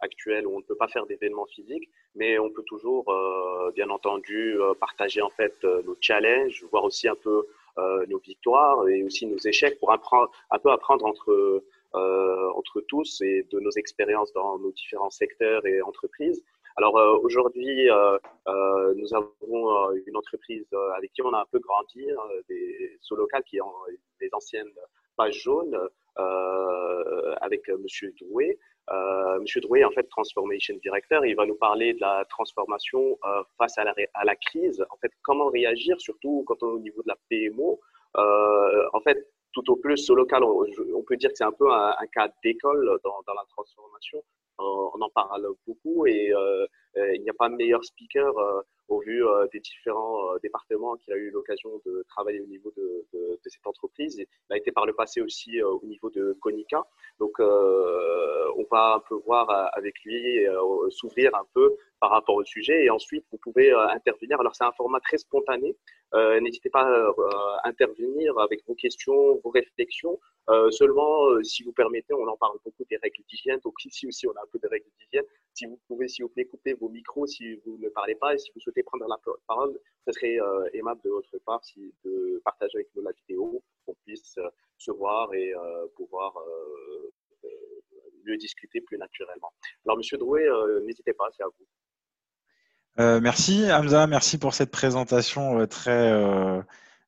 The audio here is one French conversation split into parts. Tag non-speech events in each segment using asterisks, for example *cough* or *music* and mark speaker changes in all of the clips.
Speaker 1: actuelle où on ne peut pas faire d'événements physiques, mais on peut toujours, bien entendu, partager en fait nos challenges, voir aussi un peu nos victoires et aussi nos échecs pour un peu apprendre entre entre tous et de nos expériences dans nos différents secteurs et entreprises. Alors euh, aujourd'hui, euh, euh, nous avons une entreprise avec qui on a un peu grandi, hein, des Solocal qui ont des anciennes pages jaunes avec Monsieur Drouet. Euh, Monsieur Drouet, en fait, Transformation Director, il va nous parler de la transformation face à la, à la, crise. En fait, comment réagir, surtout quand on est au niveau de la PMO. en fait, tout au plus, Solocal, on, on peut dire que c'est un peu un, un cas d'école dans, dans, la transformation on en parle beaucoup et euh, euh, il n'y a pas meilleur speaker euh, au vu des différents départements qu'il a eu l'occasion de travailler au niveau de, cette entreprise. Il a été par le passé aussi au niveau de Konica. Donc, on va un peu voir avec lui s'ouvrir un peu par rapport au sujet et ensuite vous pouvez intervenir. Alors, c'est un format très spontané. N'hésitez pas à intervenir avec vos questions, vos réflexions. Euh, seulement, euh, si vous permettez, on en parle beaucoup des règles d'hygiène. Donc ici aussi, on a un peu de règles d'hygiène. Si vous pouvez, s'il vous plaît, couper vos micros si vous ne parlez pas et si vous souhaitez prendre la parole, ce serait euh, aimable de votre part si, de partager avec nous la vidéo, qu'on puisse se voir et pouvoir mieux discuter plus naturellement. Alors, Monsieur Drouet, n'hésitez pas, c'est à
Speaker 2: vous. merci Hamza, merci pour cette présentation très euh,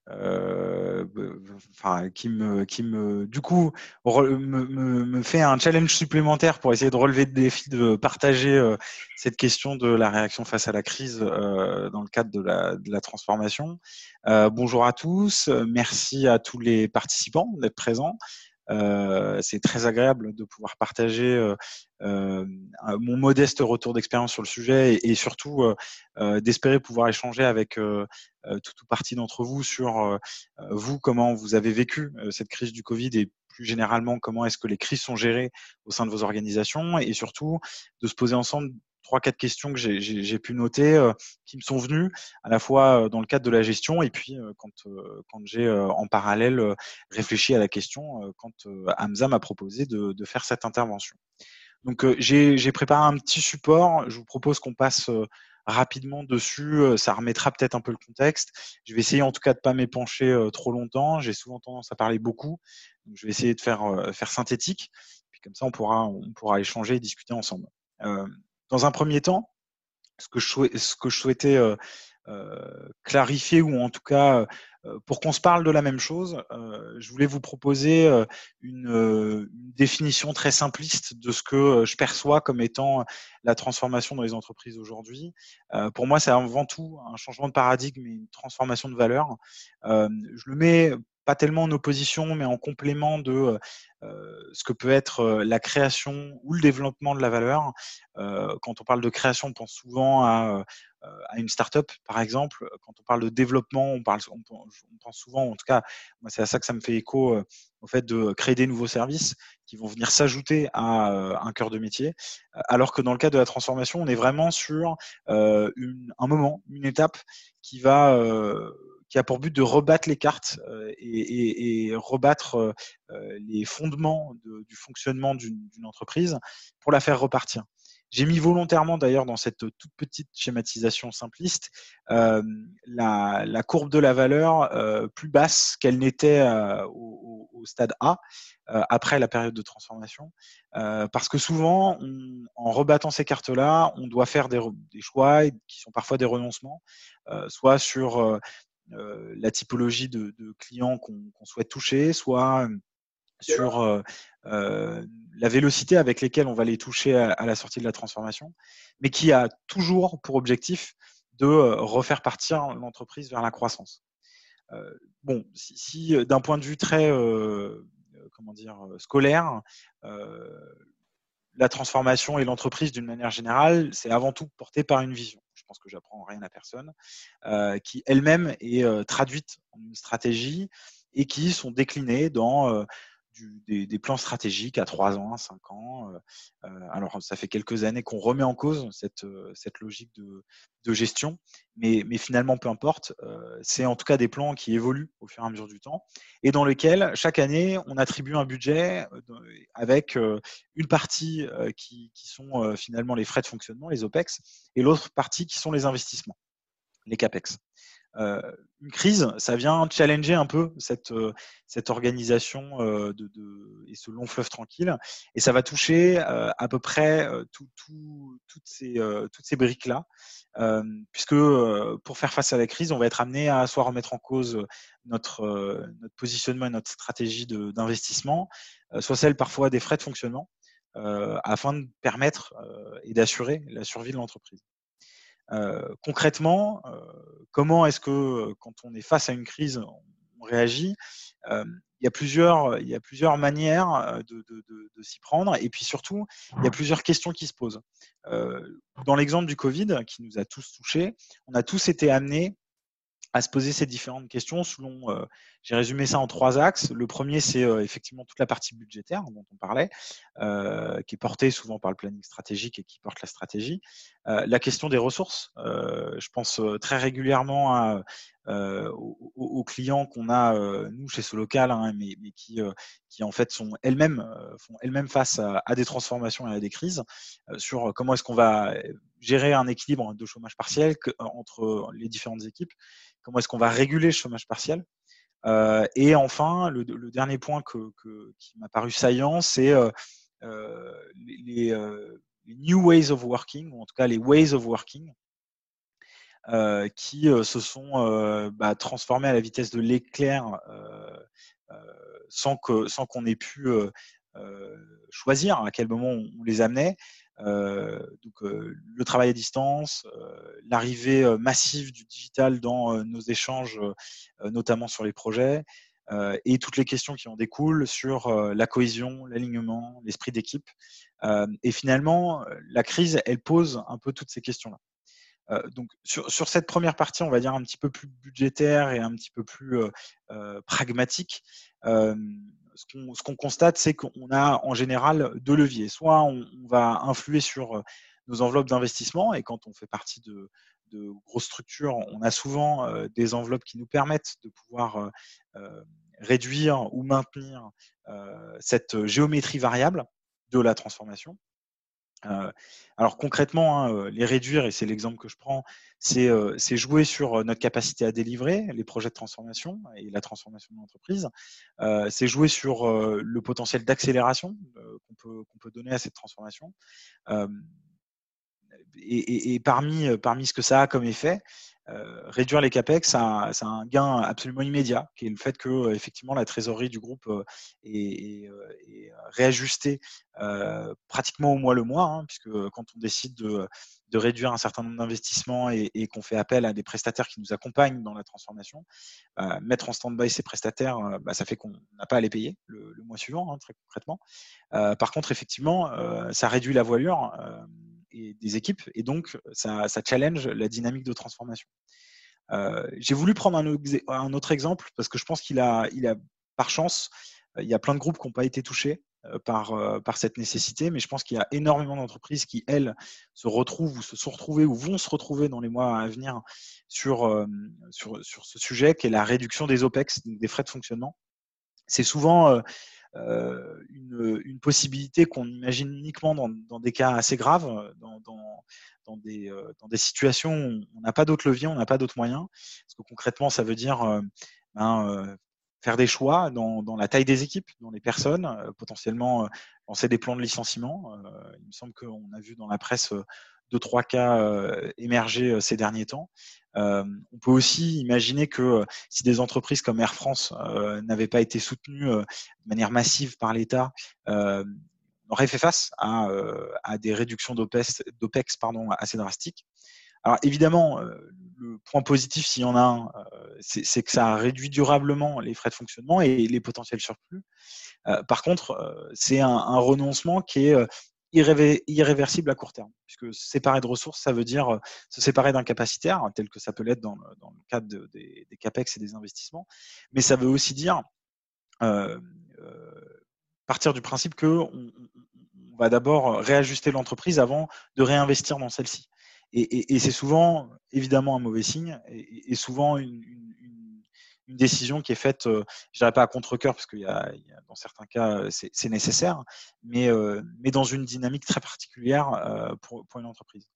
Speaker 2: enfin, qui me, qui me, du coup, me, me, fait un challenge supplémentaire pour essayer de relever le défi de partager euh, cette question de la réaction face à la crise euh, dans le cadre de la, de la transformation. bonjour à tous, merci à tous les participants d'être présents. Euh, c'est très agréable de pouvoir partager euh, euh, mon modeste retour d'expérience sur le sujet et, surtout d'espérer pouvoir échanger avec toute ou partie d'entre vous sur vous, comment vous avez vécu cette crise du Covid et plus généralement comment est-ce que les crises sont gérées au sein de vos organisations et surtout de se poser ensemble trois, quatre questions que j'ai pu noter euh, qui me sont venues à la fois euh, dans le cadre de la gestion et puis euh, quand, quand j'ai en parallèle réfléchi à la question quand Hamza m'a proposé de, de, faire cette intervention. Donc j'ai préparé un petit support. Je vous propose qu'on passe rapidement dessus. Ça remettra peut-être un peu le contexte. Je vais essayer en tout cas de pas m'épancher trop longtemps. J'ai souvent tendance à parler beaucoup. Donc, je vais essayer de faire, faire synthétique. Puis comme ça, on pourra, on pourra échanger et discuter ensemble. Dans un premier temps, ce que je, souhaitais euh, euh, clarifier, ou en tout cas euh, pour qu'on se parle de la même chose, je voulais vous proposer une, définition très simpliste de ce que je perçois comme étant la transformation dans les entreprises aujourd'hui. pour moi, c'est avant tout un changement de paradigme et une transformation de valeur. je le mets pas tellement en opposition, mais en complément de ce que peut être la création ou le développement de la valeur. quand on parle de création, on pense souvent à, à une startup, par exemple. Quand on parle de développement, on, parle, on, pense souvent, en tout cas, moi c'est à ça que ça me fait écho, au fait de créer des nouveaux services qui vont venir s'ajouter à un cœur de métier. Alors que dans le cas de la transformation, on est vraiment sur une, un moment, une étape qui va qui a pour but de rebattre les cartes euh, et, rebattre euh, euh, les fondements du fonctionnement d'une entreprise pour la faire repartir. J'ai mis volontairement d'ailleurs dans cette toute petite schématisation simpliste la, courbe de la valeur plus basse qu'elle n'était au, stade A après la période de transformation, parce que souvent, en rebattant ces cartes-là, on doit faire des, choix qui sont parfois des renoncements, soit sur la typologie de, clients qu'on souhaite toucher, soit euh, sur euh, la vélocité avec lesquelles on va les toucher à, la sortie de la transformation, mais qui a toujours pour objectif de refaire partir l'entreprise vers la croissance. bon, si, d'un point de vue très comment dire scolaire, la transformation et l'entreprise d'une manière générale, c'est avant tout porté par une vision pense que j'apprends rien à personne, euh, qui elle-même est euh, traduite en une stratégie et qui sont déclinées dans euh, des, plans stratégiques à 3 ans, 5 ans. alors, ça fait quelques années qu'on remet en cause cette, cette logique de, gestion, mais, mais, finalement, peu importe. c'est en tout cas des plans qui évoluent au fur et à mesure du temps et dans lesquels, chaque année, on attribue un budget avec une partie qui, qui sont finalement les frais de fonctionnement, les OPEX, et l'autre partie qui sont les investissements, les CAPEX. Euh, une crise, ça vient challenger un peu cette, euh, cette organisation euh, de, et ce long fleuve tranquille. Et ça va toucher à peu près toutes, ces, toutes ces briques-là, puisque pour faire face à la crise, on va être amené à soit remettre en cause notre, notre positionnement et notre stratégie d'investissement, soit celle parfois des frais de fonctionnement, afin de permettre et d'assurer la survie de l'entreprise. Concrètement, comment est-ce que quand on est face à une crise, on réagit? Il y, a plusieurs, il y a plusieurs manières de, s'y prendre et puis surtout, il y a plusieurs questions qui se posent. dans l'exemple du Covid qui nous a tous touchés, on a tous été amenés à se poser ces différentes questions selon, euh, j'ai résumé ça en trois axes. Le premier, c'est euh, effectivement toute la partie budgétaire dont on parlait, euh, qui est portée souvent par le planning stratégique et qui porte la stratégie. la question des ressources, je pense très régulièrement aux, clients qu'on a nous chez ce local, hein, mais, qui, en fait sont elles-mêmes font elles-mêmes face à, des transformations et à des crises sur comment est-ce qu'on va gérer un équilibre de chômage partiel entre les différentes équipes comment est-ce qu'on va réguler le chômage partiel. Euh, et enfin, le, dernier point qui m'a paru saillant, c'est euh, euh, les, new ways of working, ou en tout cas les ways of working, qui se sont bah, transformés à la vitesse de l'éclair sans qu'on ait pu choisir à quel moment on les amenait. Euh, donc euh, le travail à distance, euh, l'arrivée massive du digital dans nos échanges, notamment sur les projets, et toutes les questions qui en découlent sur la cohésion, l'alignement, l'esprit d'équipe. et finalement, la crise, elle pose un peu toutes ces questions-là. donc sur, sur, cette première partie, on va dire un petit peu plus budgétaire et un petit peu plus pragmatique, ce qu'on constate, c'est qu'on a en général deux leviers. Soit on, va influer sur euh, nos enveloppes d'investissement, et quand on fait partie de, grosses structures, on a souvent euh, des enveloppes qui nous permettent de pouvoir euh, réduire ou maintenir cette géométrie variable de la transformation. Euh, alors concrètement, hein, euh, les réduire, et c'est l'exemple que je prends, c'est euh, jouer sur notre capacité à délivrer les projets de transformation et la transformation de l'entreprise. c'est jouer sur le potentiel d'accélération qu'on peut, donner à cette transformation. Et, et, parmi, parmi ce que ça a comme effet, euh, réduire les capex, ça, a un gain absolument immédiat, qui est le fait que euh, effectivement la trésorerie du groupe euh, est, réajustée pratiquement au mois le mois, hein, puisque quand on décide de, réduire un certain nombre d'investissements et, qu'on fait appel à des prestataires qui nous accompagnent dans la transformation, mettre en stand-by ces prestataires, bah, ça fait qu'on n'a pas à les payer le, mois suivant, hein, très concrètement. par contre, effectivement, ça réduit la voilure des équipes, et donc ça, challenge la dynamique de transformation. Euh, j'ai voulu prendre un, autre exemple parce que je pense qu'il a, par chance, euh, il y a plein de groupes qui n'ont pas été touchés euh, par, cette nécessité, mais je pense qu'il y a énormément d'entreprises qui, elles, se retrouvent ou se sont retrouvées ou vont se retrouver dans les mois à venir sur, sur ce sujet qui est la réduction des OPEX, des frais de fonctionnement. C'est souvent euh, une, possibilité qu'on imagine uniquement dans, des cas assez graves, des, euh, dans des situations où on n'a pas d'autres leviers, on n'a pas d'autres moyens. Parce que concrètement, ça veut dire euh, ben, faire des choix dans, la taille des équipes, dans les personnes, potentiellement lancer des plans de licenciement. il me semble qu'on a vu dans la presse deux, trois cas émerger ces derniers temps. On peut aussi imaginer que si des entreprises comme Air France n'avaient pas été soutenues de manière massive par l'État, aurait fait face à, des réductions d'OPEX assez drastiques. Alors évidemment, le point positif, s'il y en a un, c'est que ça réduit durablement les frais de fonctionnement et les potentiels surplus. par contre, c'est un, renoncement qui est irréversible à court terme, puisque séparer de ressources, ça veut dire euh, se séparer d'un capacitaire, tel que ça peut l'être dans, le cadre des, CAPEX et des investissements, mais ça veut aussi dire euh, euh, partir du principe que on, va d'abord réajuster l'entreprise avant de réinvestir dans celle-ci. Et, c'est souvent, évidemment, un mauvais signe et, souvent une, décision qui est faite, je je dirais pas à contre-cœur, parce qu'il y, a, dans certains cas, c'est nécessaire, mais, mais dans une dynamique très particulière pour, pour une entreprise.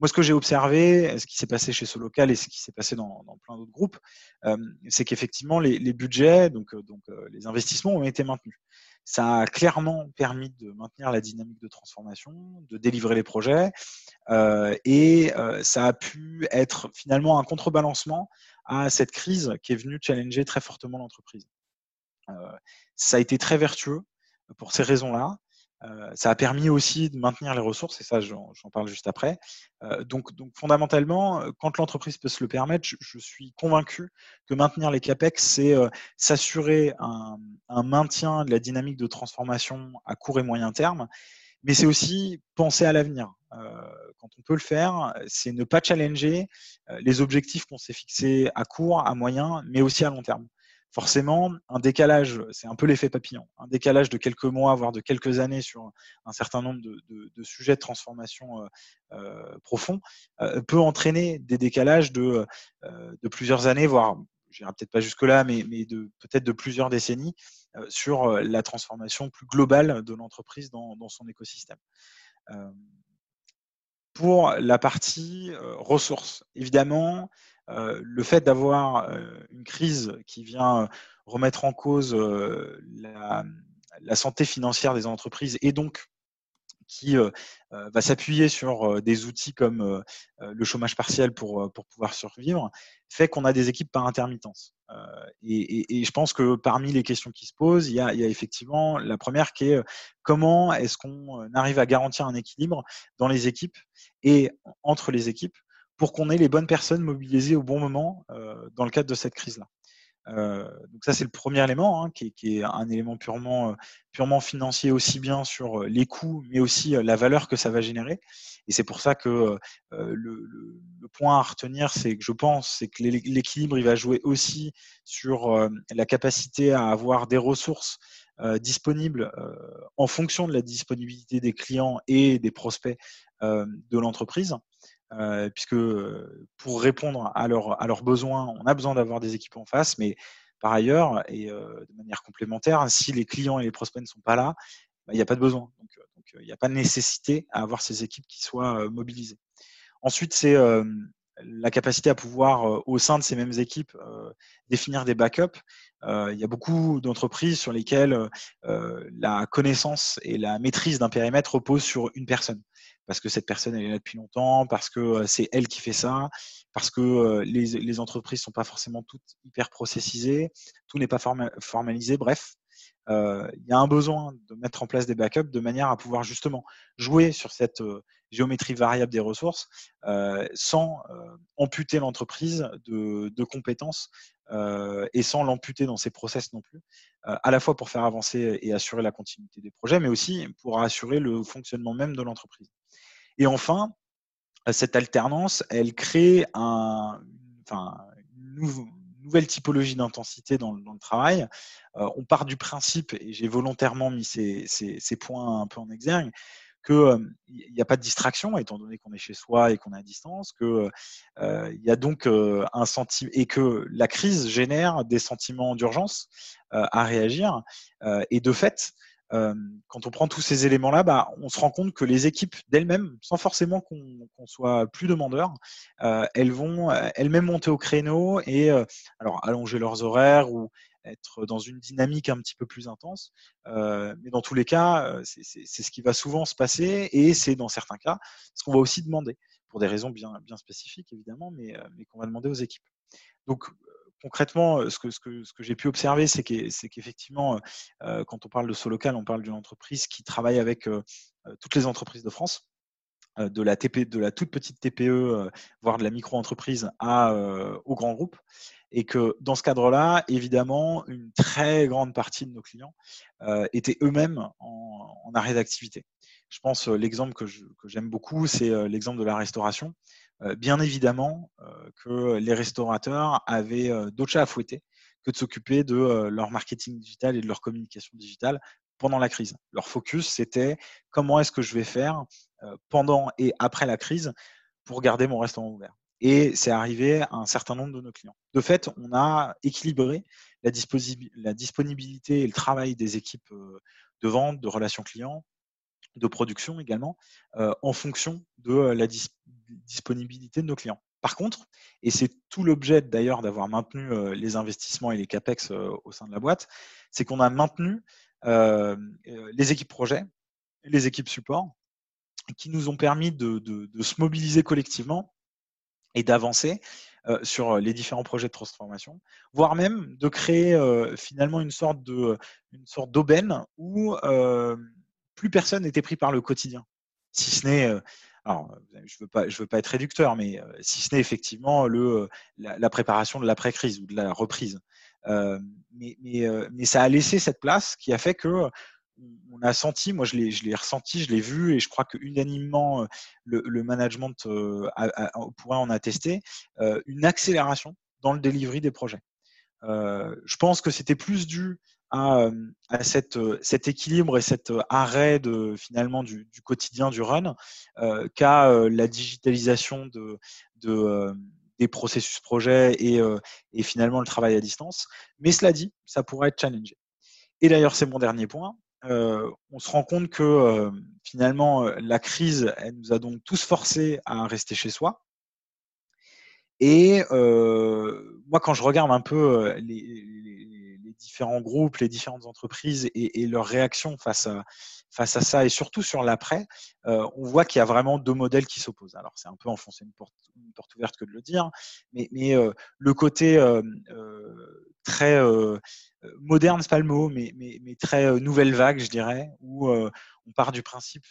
Speaker 2: Moi, ce que j'ai observé, ce qui s'est passé chez ce local et ce qui s'est passé dans, plein d'autres groupes, euh, c'est qu'effectivement, les, budgets, donc, euh, donc euh, les investissements ont été maintenus. Ça a clairement permis de maintenir la dynamique de transformation, de délivrer les projets, et ça a pu être finalement un contrebalancement à cette crise qui est venue challenger très fortement l'entreprise. ça a été très vertueux pour ces raisons-là. Euh, ça a permis aussi de maintenir les ressources, et ça, j'en parle juste après. Euh, donc, donc, fondamentalement, euh, quand l'entreprise peut se le permettre, je, suis convaincu que maintenir les CAPEX, c'est s'assurer un, un, maintien de la dynamique de transformation à court et moyen terme, mais c'est aussi penser à l'avenir. quand on peut le faire, c'est ne pas challenger les objectifs qu'on s'est fixés à court, à moyen, mais aussi à long terme forcément, un décalage, c'est un peu l'effet papillon, un décalage de quelques mois, voire de quelques années sur un certain nombre de, sujets de transformation euh, euh, profonds, euh, peut entraîner des décalages de, plusieurs années, voire, je n'irai peut-être pas jusque-là, mais, peut-être de plusieurs décennies sur la transformation plus globale de l'entreprise dans, son écosystème. pour la partie ressources, évidemment, euh, le fait d'avoir euh, une crise qui vient remettre en cause euh, la, santé financière des entreprises et donc qui va s'appuyer sur des outils comme le chômage partiel pour, pouvoir survivre, fait qu'on a des équipes par intermittence. Et, je pense que parmi les questions qui se posent, il y a effectivement la première qui est comment est-ce qu'on arrive à garantir un équilibre dans les équipes et entre les équipes pour qu'on ait les bonnes personnes mobilisées au bon moment euh, dans le cadre de cette crise-là. Euh, donc ça, c'est le premier élément, hein, qui, est, un élément purement, euh, purement financier aussi bien sur les coûts, mais aussi la valeur que ça va générer. Et c'est pour ça que le, point à retenir, c'est que je pense, c'est que l'équilibre, il va jouer aussi sur la capacité à avoir des ressources disponibles en fonction de la disponibilité des clients et des prospects de l'entreprise. Euh, puisque euh, pour répondre à, leurs besoins, on a besoin d'avoir des équipes en face, mais par ailleurs, et euh, de manière complémentaire, si les clients et les prospects ne sont pas là, bah, il n'y a pas de besoin. Donc, il n'y a pas de nécessité à avoir ces équipes qui soient mobilisées. Ensuite, c'est la capacité à pouvoir, au sein de ces mêmes équipes, définir des backups. il y a beaucoup d'entreprises sur lesquelles la connaissance et la maîtrise d'un périmètre reposent sur une personne parce que cette personne elle est là depuis longtemps, parce que c'est elle qui fait ça, parce que les, les entreprises sont pas forcément toutes hyper processisées, tout n'est pas formalisé. Bref, il y a un besoin de mettre en place des backups de manière à pouvoir justement jouer sur cette géométrie variable des ressources sans amputer l'entreprise de, de, compétences et sans l'amputer dans ses process non plus, à la fois pour faire avancer et assurer la continuité des projets, mais aussi pour assurer le fonctionnement même de l'entreprise. Et enfin, cette alternance, elle crée un, une nouvelle typologie d'intensité dans, le travail. Euh, on part du principe, et j'ai volontairement mis ces, points un peu en exergue, qu'il euh, n'y a pas de distraction, étant donné qu'on est chez soi et qu'on est à distance, euh, y a donc un sentiment et que la crise génère des sentiments d'urgence à réagir. et de fait, quand on prend tous ces éléments-là, bah, on se rend compte que les équipes d'elles-mêmes, sans forcément qu'on soit plus demandeur, elles vont elles-mêmes monter au créneau et alors allonger leurs horaires ou être dans une dynamique un petit peu plus intense. mais dans tous les cas, c'est ce qui va souvent se passer et c'est dans certains cas ce qu'on va aussi demander pour des raisons bien, bien spécifiques évidemment, mais, mais qu'on va demander aux équipes. Donc concrètement, ce que, ce que, j'ai pu observer, c'est qu'effectivement, quand on parle de local, on parle d'une entreprise qui travaille avec toutes les entreprises de France, de la, de la toute petite TPE, voire de la micro-entreprise, à, au grand groupe. Et que dans ce cadre-là, évidemment, une très grande partie de nos clients étaient eux-mêmes en, arrêt d'activité. Je pense l'exemple que j'aime beaucoup, c'est l'exemple de la restauration. Euh, bien évidemment euh, que les restaurateurs avaient euh, d'autres chats à fouetter que de s'occuper de leur marketing digital et de leur communication digitale pendant la crise. Leur focus, c'était comment est-ce que je vais faire pendant et après la crise pour garder mon restaurant ouvert. Et c'est arrivé à un certain nombre de nos clients. De fait, on a équilibré la, disponibilité et le travail des équipes de vente, de relations clients, de production également, en fonction de la disponibilité de nos clients. Par contre, et c'est tout l'objet d'ailleurs d'avoir maintenu les investissements et les CAPEX au sein de la boîte, c'est qu'on a maintenu les équipes projets, les équipes support, qui nous ont permis de se mobiliser collectivement et d'avancer sur les différents projets de transformation, voire même de créer finalement une sorte de une sorte d'aubaine où plus personne n'était pris par le quotidien, si ce n'est alors, je veux pas, veux pas être réducteur, mais si ce n'est effectivement le la, préparation de l'après-crise ou de la reprise. mais, mais ça a laissé cette place qui a fait que on a senti, moi je l'ai ressenti, je l'ai vu et je crois que unanimement le, le management pourrait en attester, une accélération dans le delivery des projets. je pense que c'était plus dû à, cet équilibre et cet arrêt de, finalement du, quotidien du run qu'à la digitalisation de, de des processus projets et, et, finalement le travail à distance. Mais cela dit, ça pourrait être challengé. Et d'ailleurs, c'est mon dernier point. Euh, on se rend compte que euh, finalement, euh, la crise, elle nous a donc tous forcés à rester chez soi. Et moi, quand je regarde un peu les, différents groupes, les différentes entreprises et, leurs réactions face à, ça, et surtout sur l'après, on voit qu'il y a vraiment deux modèles qui s'opposent. Alors, c'est un peu enfoncer une porte, une porte, ouverte que de le dire, mais le côté très euh, moderne, c'est pas le mot, mais, très euh, nouvelle vague, je dirais, où euh, on part du principe,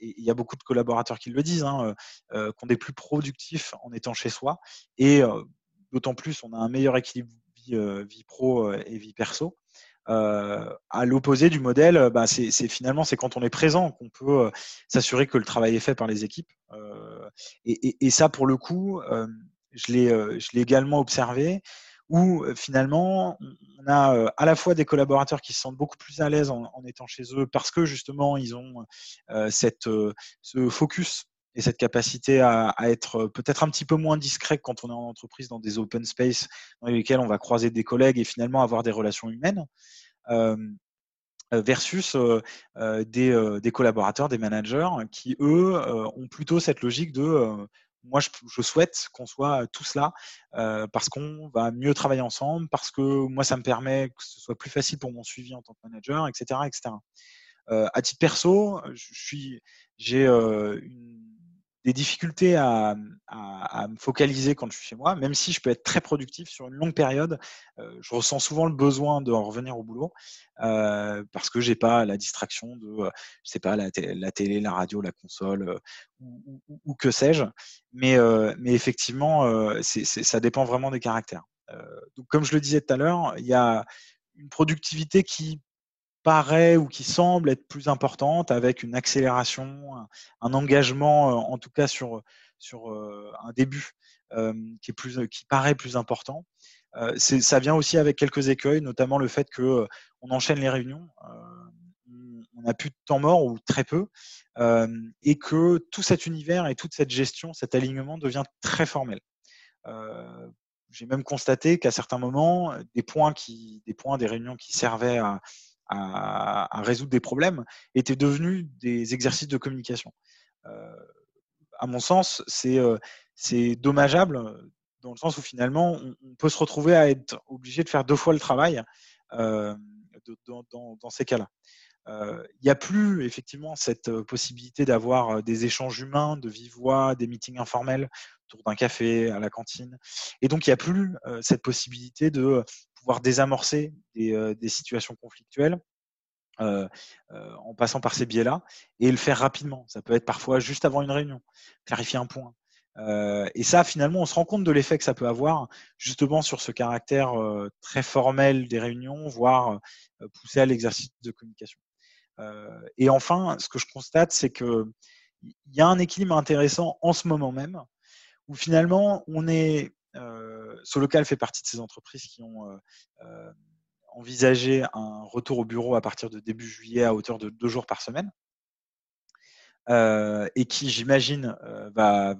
Speaker 2: et il y a beaucoup de collaborateurs qui le disent, hein, qu'on est plus productif en étant chez soi, et d'autant plus on a un meilleur équilibre vie, pro et vie perso. à l'opposé du modèle, bah, c'est finalement c'est quand on est présent qu'on peut s'assurer que le travail est fait par les équipes. Et, ça, pour le coup, je l'ai également observé où finalement on a à la fois des collaborateurs qui se sentent beaucoup plus à l'aise en, étant chez eux parce que justement ils ont cette, ce focus et cette capacité à, être peut-être un petit peu moins discret quand on est en entreprise dans des open space dans lesquels on va croiser des collègues et finalement avoir des relations humaines. versus des, des, collaborateurs, des managers qui, eux, ont plutôt cette logique de moi, je, souhaite qu'on soit tous là parce qu'on va mieux travailler ensemble, parce que moi, ça me permet que ce soit plus facile pour mon suivi en tant que manager, etc., etc. À titre perso, je suis, j'ai une des difficultés à, me focaliser quand je suis chez moi, même si je peux être très productif sur une longue période. Euh, je ressens souvent le besoin de revenir au boulot euh, parce que j'ai pas la distraction de, euh, je sais pas, la, télé, la radio, la console ou, que sais-je. Mais, mais effectivement, ça dépend vraiment des caractères. donc, comme je le disais tout à l'heure, il y a une productivité qui paraît ou qui semble être plus importante avec une accélération, un, engagement, euh, en tout cas sur, sur euh, un début euh, qui, est plus, qui paraît plus important. ça vient aussi avec quelques écueils, notamment le fait que on enchaîne les réunions, on n'a plus de temps mort ou très peu, et que tout cet univers et toute cette gestion, cet alignement devient très formel. J'ai même constaté qu'à certains moments, des points, qui, des points, des réunions qui servaient à, à, résoudre des problèmes étaient devenus des exercices de communication. Euh, à mon sens, c'est euh, dommageable dans le sens où finalement, on, peut se retrouver à être obligé de faire deux fois le travail euh, dans, ces cas-là. Il n'y a plus effectivement cette possibilité d'avoir des échanges humains, de vive voix, des meetings informels autour d'un café, à la cantine. Et donc, il n'y a plus cette possibilité de pouvoir désamorcer des, euh, situations conflictuelles euh, euh, en passant par ces biais-là et le faire rapidement. Ça peut être parfois juste avant une réunion, clarifier un point. et ça, finalement, on se rend compte de l'effet que ça peut avoir justement sur ce caractère très formel des réunions, voire pousser à l'exercice de communication. et enfin, ce que je constate, c'est que il y a un équilibre intéressant en ce moment même, où finalement on est Solocal fait partie de ces entreprises qui ont euh, euh, envisager un retour au bureau à partir de début juillet à hauteur de deux jours par semaine. Euh, et qui, j'imagine, euh, va,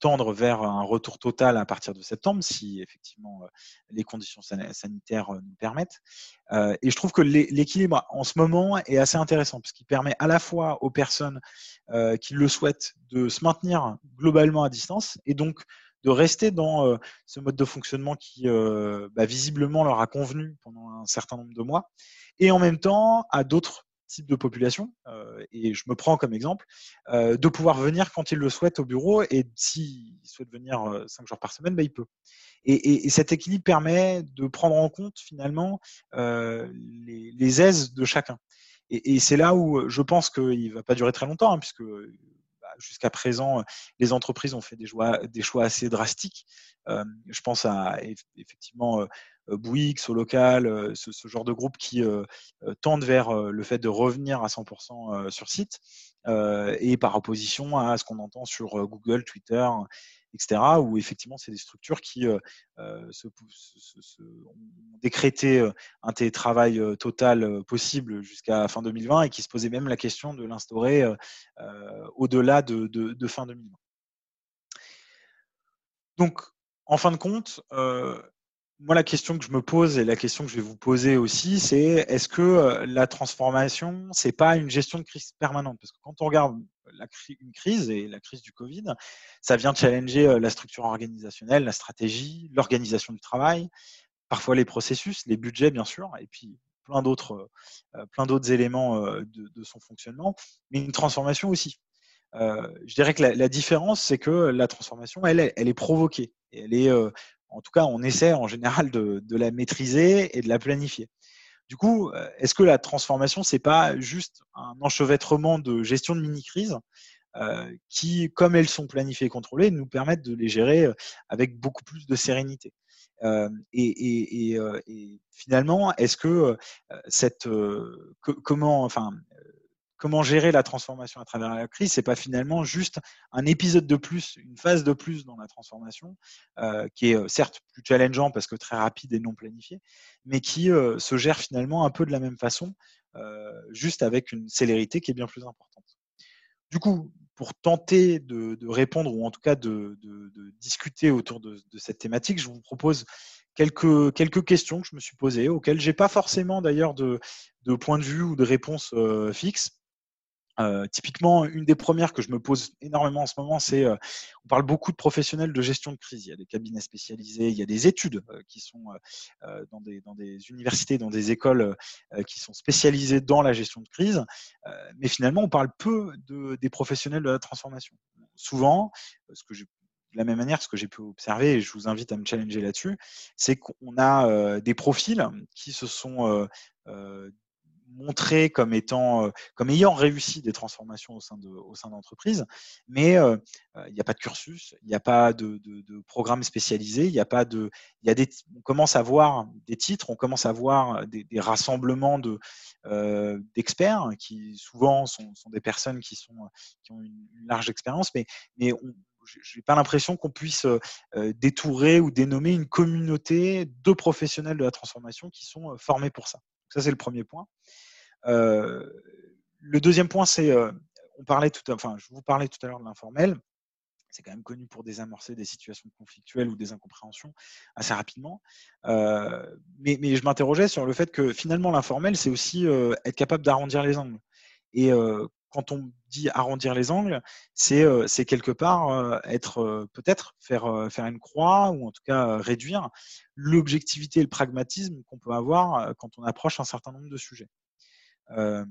Speaker 2: tendre vers un retour total à partir de septembre, si effectivement euh, les conditions sanitaires nous permettent. et je trouve que l'équilibre en ce moment est assez intéressant, parce qu'il permet à la fois aux personnes qui le souhaitent de se maintenir globalement à distance, et donc de rester dans ce mode de fonctionnement qui bah, visiblement leur a convenu pendant un certain nombre de mois, et en même temps à d'autres type de population, euh, et je me prends comme exemple, euh, de pouvoir venir quand il le souhaite au bureau, et s'il souhaite venir euh, cinq jours par semaine, bah, il peut. Et, cet équilibre permet de prendre en compte finalement les, aises de chacun. Et, c'est là où je pense qu'il ne va pas durer très longtemps, hein, puisque bah, jusqu'à présent, les entreprises ont fait des choix, assez drastiques. je pense à effectivement euh, Bouygues, au local, euh, ce, genre de groupe qui euh, tendent vers le fait de revenir à 100% sur site, et par opposition à ce qu'on entend sur Google, Twitter, etc., où effectivement, c'est des structures qui se, ont décrété un télétravail total possible jusqu'à fin 2020 et qui se posaient même la question de l'instaurer au-delà de, de, fin 2020. Donc, en fin de compte, moi, la question que je me pose et la question que je vais vous poser aussi, c'est est-ce que euh, la transformation, c'est pas une gestion de crise permanente? Parce que quand on regarde une crise et la crise du Covid, ça vient challenger euh, la structure organisationnelle, la stratégie, l'organisation du travail, parfois les processus, les budgets bien sûr, et puis plein d'autres, euh, plein d'autres éléments de, son fonctionnement, mais une transformation aussi. je dirais que la, différence, c'est que la transformation, elle, elle est provoquée. Elle est en tout cas, on essaie en général de, la maîtriser et de la planifier. Du coup, euh, est-ce que la transformation, c'est pas juste un enchevêtrement de gestion de mini-crises euh, qui, comme elles sont planifiées et contrôlées, nous permettent de les gérer euh, avec beaucoup plus de sérénité? Et, finalement, est-ce que cette comment, enfin, comment gérer la transformation à travers la crise, c'est pas finalement juste un épisode de plus, une phase de plus dans la transformation, euh, qui est euh, certes plus challengeant parce que très rapide et non planifié, mais qui euh, se gère finalement un peu de la même façon, juste avec une célérité qui est bien plus importante. Du coup, pour tenter de, répondre ou en tout cas de, discuter autour de, cette thématique, je vous propose quelques, quelques questions que je me suis posées, auxquelles j'ai pas forcément d'ailleurs de, point de vue ou de réponse fixe. Euh, typiquement, une des premières que je me pose énormément en ce moment, c'est euh, on parle beaucoup de professionnels de gestion de crise. Il y a des cabinets spécialisés, il y a des études euh, qui sont dans, des, dans des universités, dans des écoles qui sont spécialisées dans la gestion de crise. mais finalement, on parle peu de, des professionnels de la transformation. Souvent, ce que de la même manière, ce que j'ai pu observer, et je vous invite à me challenger là-dessus, c'est qu'on a des profils qui se sont montré comme étant, euh, comme ayant réussi des transformations au sein de, au sein d'entreprises, mais euh, euh, il n'y a pas de cursus, il n'y a pas de, de, programme spécialisé, il n'y a pas de, il y a des, on commence à voir des titres, on commence à voir des, rassemblements de d'experts qui souvent sont, sont, des personnes qui sont qui ont une, large expérience, mais mais j'ai pas l'impression qu'on puisse détourer ou dénommer une communauté de professionnels de la transformation qui sont formés pour ça. Ça, c'est le premier point. Euh, le deuxième point, c'est, euh, on parlait tout, enfin, je vous parlais tout à l'heure de l'informel. C'est quand même connu pour désamorcer des situations conflictuelles ou des incompréhensions assez rapidement. Euh, mais, je m'interrogeais sur le fait que finalement, l'informel, c'est aussi être capable d'arrondir les angles. Et quand on dit arrondir les angles, c'est quelque part être peut-être faire faire une croix ou en tout cas réduire l'objectivité et le pragmatisme qu'on peut avoir quand on approche un certain nombre de sujets. Euh,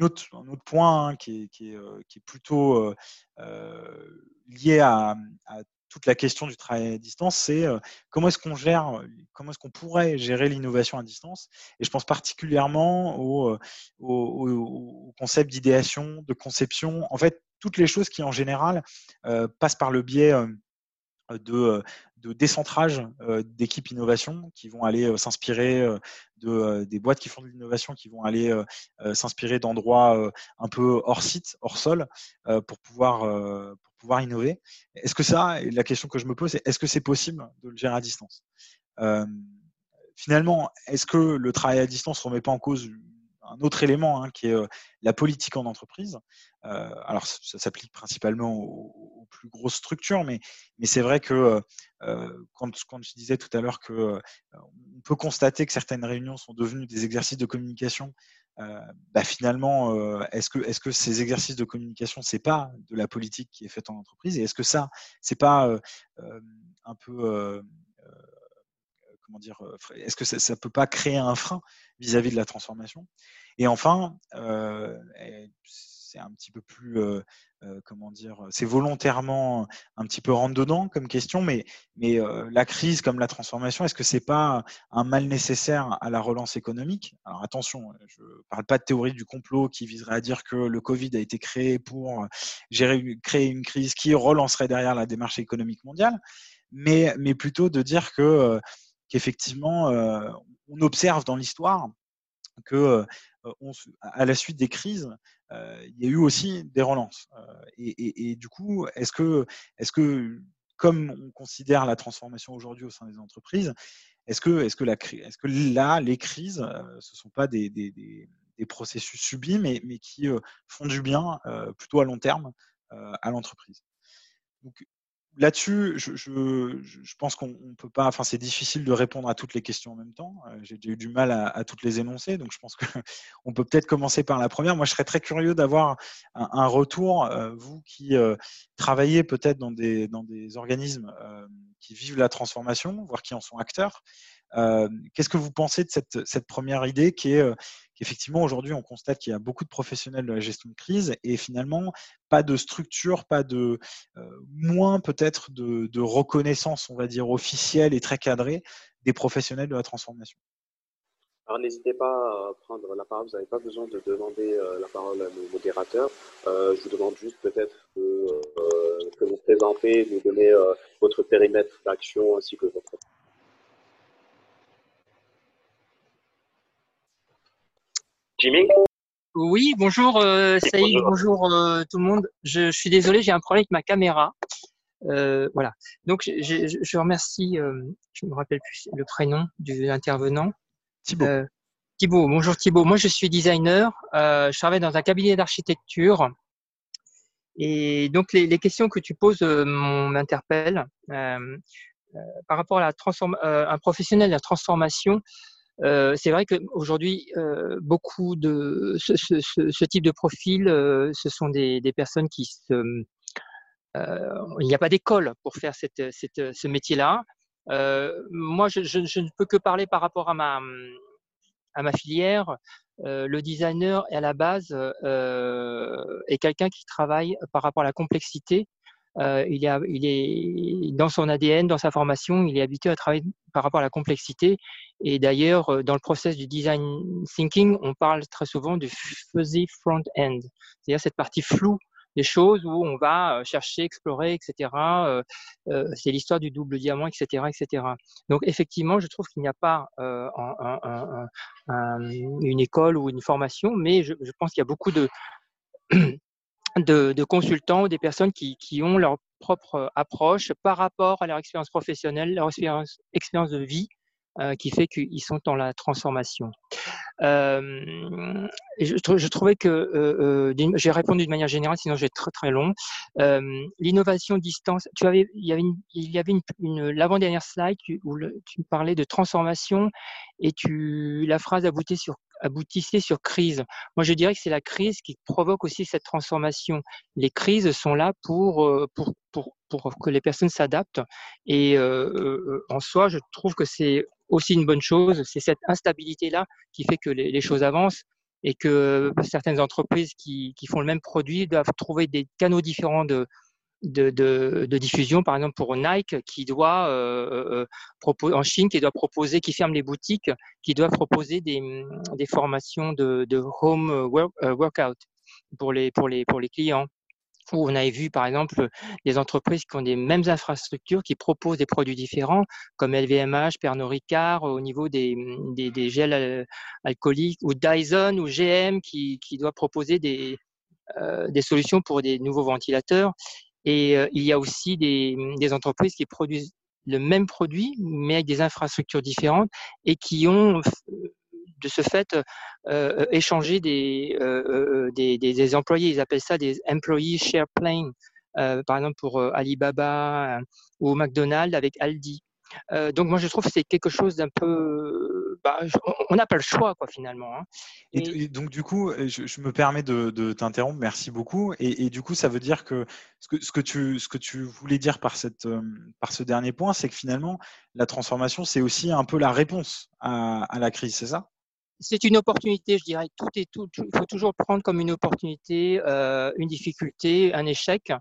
Speaker 2: un autre, point hein, qui, est, euh, plutôt euh, lié à, toute la question du travail à distance, c'est comment est-ce qu'on gère, comment est-ce qu'on pourrait gérer l'innovation à distance? Et je pense particulièrement au, concept d'idéation, de conception, en fait, toutes les choses qui en général passent par le biais de, décentrage d'équipes innovation qui vont aller s'inspirer de des boîtes qui font de l'innovation, qui vont aller s'inspirer d'endroits un peu hors site, hors sol, pour pouvoir pouvoir innover. Est-ce que ça, la question que je me pose, c'est est-ce que c'est possible de le gérer à distance? Finalement, est-ce que le travail à distance ne remet pas en cause un autre élément hein, qui est la politique en entreprise? alors, ça, s'applique principalement aux, plus grosses structures, mais, mais c'est vrai que quand, quand, je disais tout à l'heure que on peut constater que certaines réunions sont devenues des exercices de communication, bah, finalement, est-ce que, est que ces exercices de communication, c'est pas de la politique qui est faite en entreprise, et est-ce que ça, c'est pas un peu dire, est-ce que ça ne peut pas créer un frein vis-à-vis de la transformation? Et enfin, c'est un petit peu plus, comment dire, c'est volontairement un petit peu rentre dedans comme question, mais, mais la crise comme la transformation, est-ce que c'est pas un mal nécessaire à la relance économique? Alors attention, je parle pas de théorie du complot qui viserait à dire que le Covid a été créé pour créer une crise qui relancerait derrière la démarche économique mondiale, mais, mais plutôt de dire que qu'effectivement, on observe dans l'histoire que à la suite des crises, il y a eu aussi des relances. Et, du coup, est-ce que, est que, comme on considère la transformation aujourd'hui au sein des entreprises, est-ce que, est que, là, les crises, ce ne sont pas des, processus subis, mais, mais qui font du bien plutôt à long terme à l'entreprise? Là-dessus, je, pense qu'on ne peut pas. Enfin, c'est difficile de répondre à toutes les questions en même temps. Euh, j'ai eu du mal à, toutes les énoncer, donc je pense qu'on *laughs* peut peut-être commencer par la première. Moi, je serais très curieux d'avoir un, retour, euh, vous qui euh, travaillez peut-être dans des, dans des organismes qui vivent la transformation, voire qui en sont acteurs. Qu'est-ce que vous pensez de cette, première idée qui est qu'effectivement aujourd'hui on constate qu'il y a beaucoup de professionnels de la gestion de crise et finalement pas de structure, pas de moins peut-être de, reconnaissance, on va dire officielle et très cadrée des professionnels de la transformation?
Speaker 1: Alors n'hésitez pas à prendre la parole, vous n'avez pas besoin de demander la parole à nos modérateurs. je vous demande juste peut-être que vous présentez, de donner votre périmètre d'action ainsi que votre Jimmy
Speaker 3: Oui, bonjour euh, Saïd, bonjour, euh, tout le monde. Je, suis désolé, j'ai un problème avec ma caméra. Euh, voilà. Donc, je, remercie, je me rappelle plus le prénom de l'intervenant.
Speaker 2: Thibaut.
Speaker 3: Thibaut, bonjour Thibaut. Moi, je suis designer. je travaille dans un cabinet d'architecture. Et donc, les, questions que tu poses m'interpellent. par rapport à la transform un professionnel de la transformation, euh, c'est vrai qu'aujourd'hui, euh, beaucoup de ce, ce, ce, type de profil, euh, ce sont des, des, personnes qui se, euh, il n'y a pas d'école pour faire cette, cette, ce métier-là. moi, je, je, ne peux que parler par rapport à ma à ma filière. le designer, à la base, est quelqu'un qui travaille par rapport à la complexité euh, il, est, dans son ADN, dans sa formation, il est habitué à travailler par rapport à la complexité. Et d'ailleurs, euh, dans le process du design thinking, on parle très souvent du fuzzy front-end, c'est-à-dire cette partie floue des choses où on va euh, chercher, explorer, etc. C'est l'histoire du double diamant, etc., etc. Donc effectivement, je trouve qu'il n'y a pas un, un, un, une école ou une formation, mais je pense qu'il y a beaucoup de de, consultants ou des personnes qui, qui, ont leur propre approche par rapport à leur expérience professionnelle, leur expérience, expérience de vie, euh, qui fait qu'ils sont dans la transformation. Euh, je, trouvais que euh, euh j'ai répondu de manière générale, sinon être très très long. Euh, l'innovation distance, tu avais, il y avait il y avait une, l'avant-dernière slide où tu parlais de transformation et tu la phrase aboutit sur aboutissait sur crise. Moi, je dirais que c'est la crise qui provoque aussi cette transformation. Les crises sont là pour, euh, pour, pour, pour que les personnes s'adaptent. Et euh, euh, en soi, je trouve que c'est aussi une bonne chose. C'est cette instabilité-là qui fait que les, les, choses avancent et que certaines entreprises qui, qui font le même produit doivent trouver des canaux différents de, de, diffusion, par exemple pour Nike, qui doit euh, euh proposer en Chine, qui doit proposer, qui ferme les boutiques, qui doit proposer des, des formations de, de home work, euh, workout pour les pour les pour les clients. Où on avait vu par exemple des entreprises qui ont des mêmes infrastructures, qui proposent des produits différents, comme LVMH, Pernod Ricard, au niveau des, des, des gels euh, alcooliques, ou Dyson ou GM qui, qui doit proposer des, euh, des solutions pour des nouveaux ventilateurs. Et euh, il y a aussi des, des, entreprises qui produisent le même produit, mais avec des infrastructures différentes et qui ont de ce fait euh, échangé des, des, des, employés. Ils appellent ça des employee share plane. par exemple pour Alibaba ou McDonald's avec Aldi. Donc moi je trouve que c'est quelque chose d'un peu, bah, on n'a pas le choix quoi finalement. Hein.
Speaker 2: Et, donc du coup, je, me permets de, t'interrompre, merci beaucoup. Et, du coup, ça veut dire que ce que, ce que, tu, ce que tu voulais dire par, cette, par ce dernier point, c'est que finalement, la transformation, c'est aussi un peu la réponse à, à la crise, c'est ça?
Speaker 3: C'est une opportunité, je dirais. Tout est tout. Il faut toujours prendre comme une opportunité, euh, une difficulté, un échec.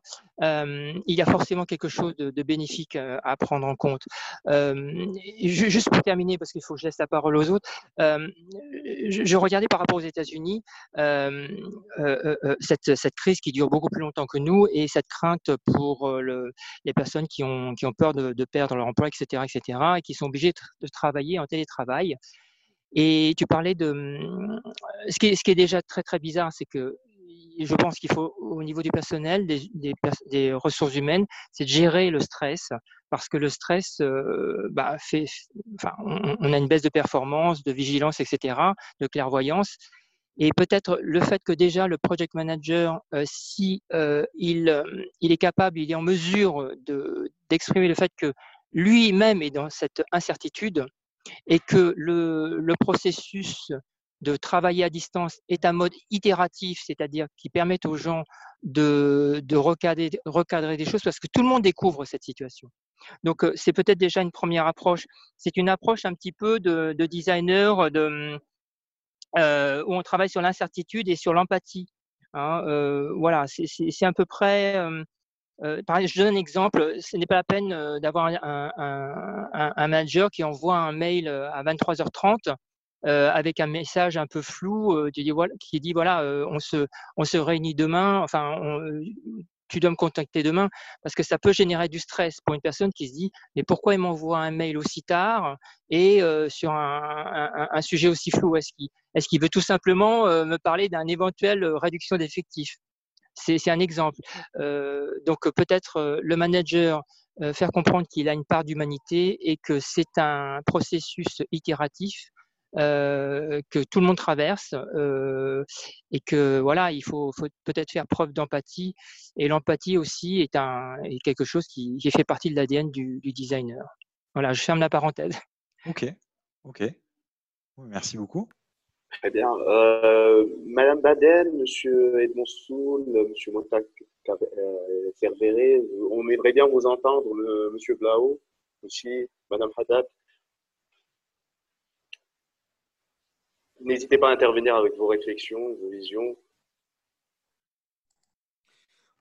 Speaker 3: Euh, il y a forcément quelque chose de, de bénéfique euh, à prendre en compte. Euh, juste pour terminer, parce qu'il faut que je laisse la parole aux autres, euh, je, je, regardais par rapport aux États-Unis cette, cette, crise qui dure beaucoup plus longtemps que nous et cette crainte pour le, les personnes qui ont, qui ont peur de, de, perdre leur emploi, etc., etc., et qui sont obligées de travailler en télétravail. Et tu parlais de mmh, ce qui est, ce qui est déjà très très bizarre, c'est que je pense qu'il faut au niveau du personnel, des, des, des ressources humaines, c'est de gérer le stress parce que le stress bah, fait, enfin, on, a une baisse de performance, de vigilance, etc., de clairvoyance. Et peut-être le fait que déjà le project manager, euh, si euh, il, euh, il est capable, il est en mesure de d'exprimer le fait que lui-même est dans cette incertitude, et que le, processus de travailler à distance est un mode itératif, c'est-à-dire qui permet aux gens de, recadrer, des choses parce que tout le monde découvre cette situation. Donc euh, c'est peut-être déjà une première approche. C'est une approche un petit peu de, de designer de, euh, où on travaille sur l'incertitude et sur l'empathie. Hein, euh, voilà, c'est à peu près euh, je donne un exemple. Ce n'est pas la peine euh, d'avoir un, un, un, manager qui envoie un mail euh, à 23h30 euh, avec un message un peu flou euh, qui dit voilà, voilà on, se, on se réunit demain. Enfin, on, tu dois me contacter demain parce que ça peut générer du stress pour une personne qui se dit mais pourquoi il m'envoie un mail aussi tard et euh, sur un, un, sujet aussi flou? Est-ce qu'il est qu'il veut tout simplement euh, me parler d'une éventuelle réduction d'effectifs? C'est un exemple. Euh, donc peut-être euh, le manager euh, faire comprendre qu'il a une part d'humanité et que c'est un processus itératif euh, que tout le monde traverse euh, et que voilà, il faut, peut-être faire preuve d'empathie et l'empathie aussi est un est quelque chose qui, qui fait partie de l'ADN du, du, designer. Voilà, je ferme la parenthèse.
Speaker 2: Ok, ok, merci beaucoup.
Speaker 1: Très bien. Euh, Madame Baden, Monsieur Edmond Soul, Monsieur Montac Cervéré, on aimerait bien vous entendre, Monsieur Blao aussi, Madame Haddad. N'hésitez pas à intervenir avec vos réflexions, vos visions.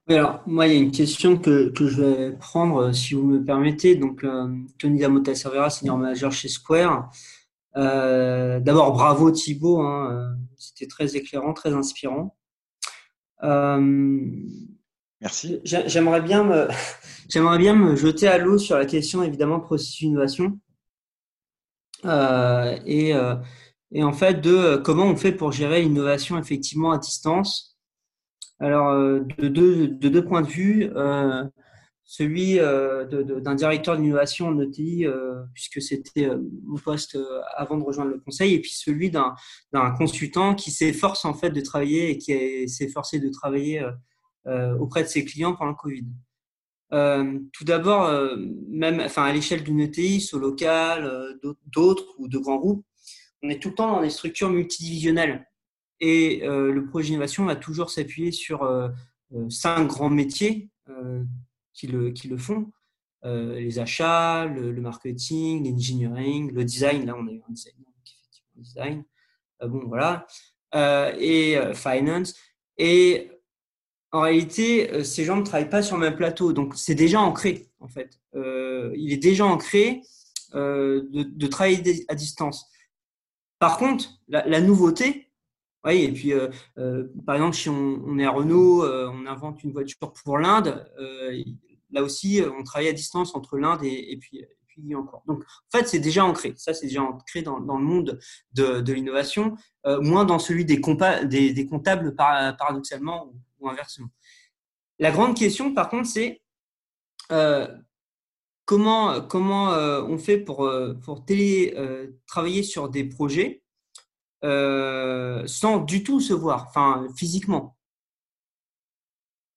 Speaker 4: Alors, moi, il y a une question que, que je vais prendre, si vous me permettez. Donc, euh, Tony Damota Cervera, senior manager chez Square. Euh, D'abord, bravo Thibaut, hein, euh, c'était très éclairant, très inspirant.
Speaker 2: Euh, Merci.
Speaker 4: J'aimerais bien, me, *laughs* j'aimerais bien me jeter à l'eau sur la question évidemment processus d'innovation euh, et, et en fait de comment on fait pour gérer l'innovation effectivement à distance. Alors de deux, de deux points de vue. Euh, celui euh, d'un directeur d'innovation en ETI, euh, puisque c'était mon poste euh, avant de rejoindre le conseil, et puis celui d'un consultant qui s'efforce en fait de travailler et qui s'est forcé de travailler auprès de ses clients pendant le Covid. tout d'abord, même enfin, à l'échelle d'une ETI, au local, d'autres ou de grands groupes, on est tout le temps dans des structures multidivisionnelles. Et le projet d'innovation va toujours s'appuyer sur cinq grands métiers qui le, font. Euh, les achats, le, marketing, l'engineering, le design. Là, on a eu un design, effectivement, design. Euh, bon, voilà. Euh, et finance. Et en réalité, ces gens ne travaillent pas sur le même plateau. Donc, c'est déjà ancré, en fait. il est déjà ancré de, travailler à distance. Par contre, la, la nouveauté, oui, et puis, par exemple, si on, est à Renault, on invente une voiture pour l'Inde, là aussi, on travaille à distance entre l'Inde et, puis, encore. Donc, en fait, c'est déjà ancré. Ça, c'est déjà ancré dans, le monde de, l'innovation, moins dans celui des, comptables, par, paradoxalement, ou, inversement. La grande question, par contre, c'est comment, comment on fait pour, travailler sur des projets sans du tout se voir, physiquement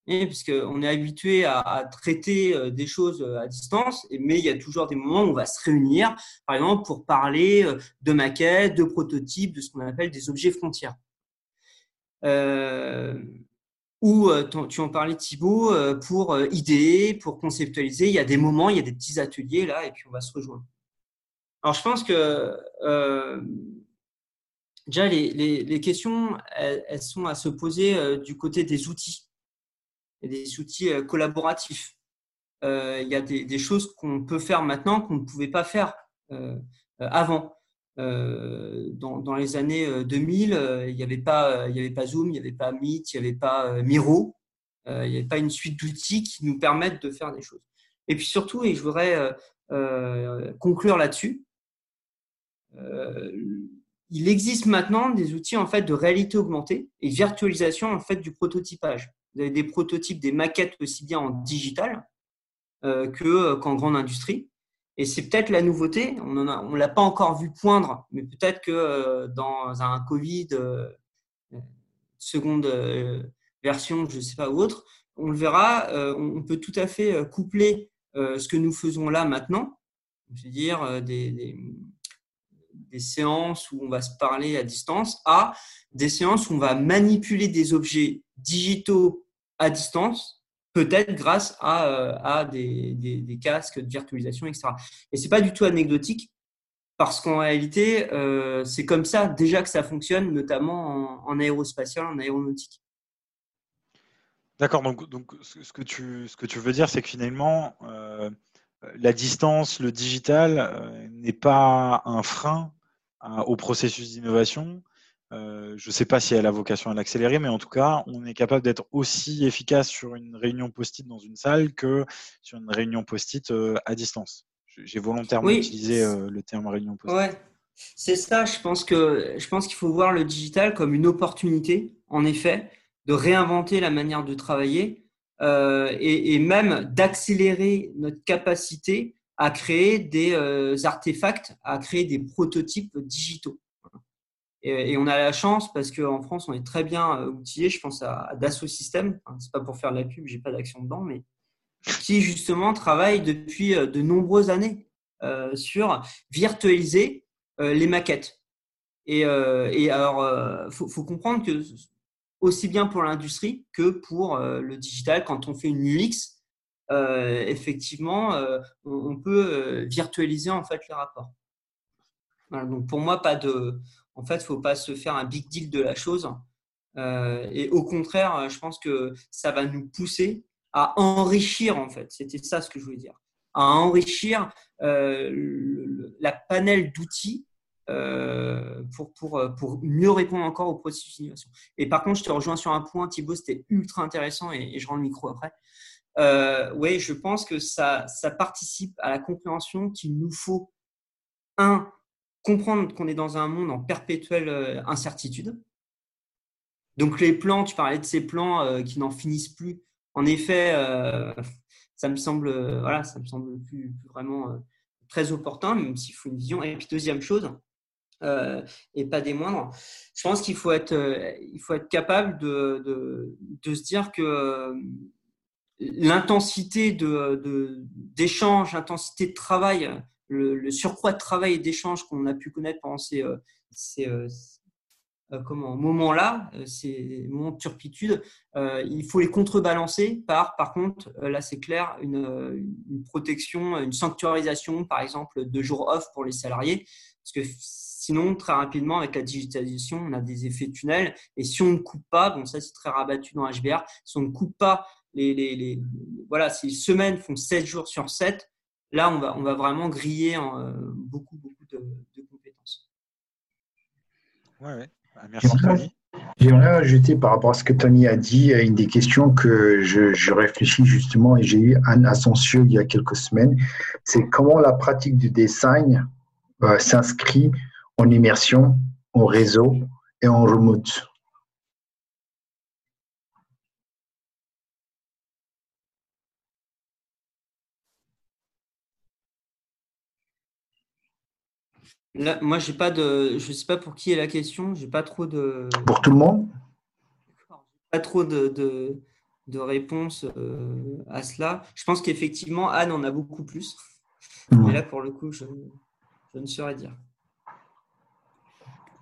Speaker 4: puisqu'on est habitué à, traiter des choses à distance, mais il y a toujours des moments où on va se réunir, par exemple pour parler de maquettes, de prototypes, de ce qu'on appelle des objets frontières. ou tu en parlais Thibaut, pour idées, pour conceptualiser, il y a des moments, il y a des petits ateliers là, et puis on va se rejoindre. Alors je pense que déjà les, questions, elles, sont à se poser du côté des outils des outils euh, collaboratifs. Euh, il y a des, choses qu'on peut faire maintenant qu'on ne pouvait pas faire euh, avant. dans, les années 2000, il n'y avait, pas, il avait pas Zoom, il n'y avait pas Meet, il n'y avait pas Miro, il n'y avait pas une suite d'outils qui nous permettent de faire des choses. Et puis surtout, et je voudrais conclure là-dessus, il existe maintenant des outils en fait de réalité augmentée et virtualisation en fait du prototypage. Vous avez des prototypes, des maquettes aussi bien en digital euh, que euh, qu'en grande industrie. Et c'est peut-être la nouveauté. On ne l'a pas encore vu poindre, mais peut-être que euh, dans un Covid seconde version, je ne sais pas ou autre, on le verra. on peut tout à fait coupler ce que nous faisons là maintenant, c'est-à-dire des séances où on va se parler à distance à des séances où on va manipuler des objets digitaux à distance, peut-être grâce à, euh, à des, des, casques de virtualisation, etc. Et c'est pas du tout anecdotique parce qu'en réalité, euh, c'est comme ça déjà que ça fonctionne, notamment en, aérospatial, en aéronautique.
Speaker 2: D'accord, donc, donc ce, que tu, ce que tu veux dire, c'est que finalement, euh, la distance, le digital n'est pas un frein au processus d'innovation. Euh, je ne sais pas si elle a vocation à l'accélérer, mais en tout cas, on est capable d'être aussi efficace sur une réunion post-it dans une salle que sur une réunion post-it euh, à distance. J'ai volontairement utilisé euh, le terme réunion post-it.
Speaker 4: Ouais, c'est ça. Je pense que je pense qu'il faut voir le digital comme une opportunité, en effet, de réinventer la manière de travailler et, et, même d'accélérer notre capacité à créer des euh, artefacts, à créer des prototypes digitaux. Et, on a la chance parce qu'en France, on est très bien euh, outillé. Je pense à, Dassault Systèmes. Enfin, c'est pas pour faire de la pub, j'ai pas d'action dedans, mais qui justement travaille depuis euh, de nombreuses années sur virtualiser les maquettes. Et, alors, faut, faut, comprendre que aussi bien pour l'industrie que pour le digital, quand on fait une UX, euh, effectivement, euh, on, peut euh, virtualiser en fait les rapports. donc pour moi, pas de, en fait, faut pas se faire un big deal de la chose. et au contraire, je pense que ça va nous pousser à enrichir en fait. C'était ça ce que je voulais dire, à enrichir la panel d'outils pour, pour, pour mieux répondre encore au processus d'innovation. Et par contre, je te rejoins sur un point, Thibaut, c'était ultra intéressant et, je rends le micro après euh, oui, je pense que ça, ça participe à la compréhension qu'il nous faut, un, comprendre qu'on est dans un monde en perpétuelle euh, incertitude. Donc les plans, tu parlais de ces plans euh, qui n'en finissent plus. En effet, ça me semble, voilà, ça me semble plus, vraiment très opportun, même s'il faut une vision. Et puis deuxième chose, et pas des moindres, je pense qu'il faut être, il faut être capable de, de se dire que l'intensité d'échange, de, l'intensité de travail, le, surcroît de travail et d'échange qu'on a pu connaître pendant ces, euh, euh, euh, moments-là, ces moments de turpitude, il faut les contrebalancer par, par contre, là c'est clair, une, protection, une sanctuarisation, par exemple, de jours off pour les salariés, parce que sinon, très rapidement, avec la digitalisation, on a des effets tunnels, et si on ne coupe pas, bon ça c'est très rabattu dans HBR, si on ne coupe pas les, les, les, voilà, si les semaines font 7 jours sur 7, là, on va, on va vraiment griller en, euh, beaucoup, beaucoup de, compétences.
Speaker 2: Ouais, ouais. Bah, merci, Tony.
Speaker 5: J'aimerais ajouter par rapport à ce que Tony a dit, une des questions que je, je réfléchis justement et j'ai eu un ascension il y a quelques semaines, c'est comment la pratique du design euh, s'inscrit en immersion, en réseau et en remote.
Speaker 4: Là, moi, j'ai pas de, je sais pas pour qui est la question. J'ai pas trop de.
Speaker 5: Pour tout le monde?
Speaker 4: Pas trop de, de, de réponses euh, à cela. Je pense qu'effectivement, Anne en a beaucoup plus.
Speaker 5: Mhm.
Speaker 4: Mais là, pour le coup, je, je ne saurais dire.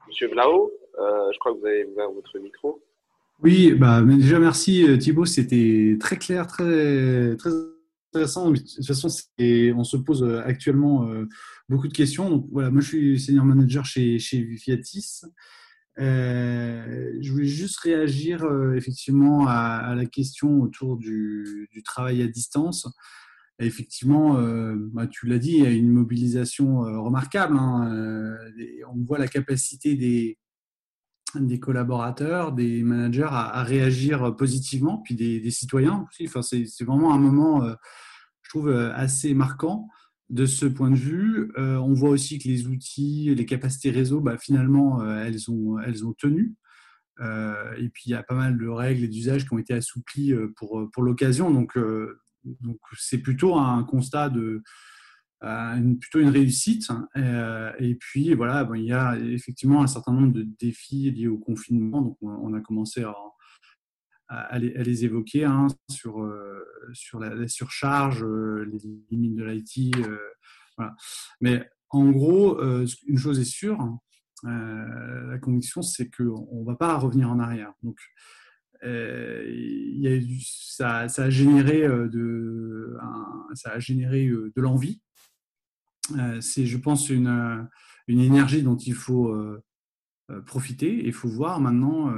Speaker 1: Monsieur Blao, euh, je crois que vous avez ouvert votre micro.
Speaker 6: Oui, bah, mais déjà merci euh, Thibaut, c'était très clair, très, très intéressant. De toute façon, on se pose euh, actuellement euh, beaucoup de questions. Donc voilà, moi je suis senior manager chez, chez Viatis. Euh, je voulais juste réagir euh, effectivement à, la question autour du, travail à distance. Effectivement, euh, bah, tu l'as dit, il y a une mobilisation remarquable. hein. On voit la capacité des, des collaborateurs, des managers à, réagir positivement, puis des, citoyens aussi. Enfin, c'est vraiment un moment, je trouve, assez marquant de ce point de vue. Euh, on voit aussi que les outils, les capacités réseau, bah, finalement, euh, elles, ont, elles ont tenu. Euh, et puis, il y a pas mal de règles et d'usages qui ont été assouplis pour, pour l'occasion. Donc, c'est plutôt un constat de, plutôt une réussite. Et puis voilà, bon, il y a effectivement un certain nombre de défis liés au confinement. Donc on, on a commencé à, à, les, à les, évoquer hein, sur, euh, sur la, surcharge, euh, les limites de l'IT. euh. Mais en gros, une chose est sûre, la conviction, c'est qu'on ne va pas revenir en arrière. Donc, ça, a généré de, l'envie. C'est, je pense, une, énergie dont il faut profiter. Il faut voir maintenant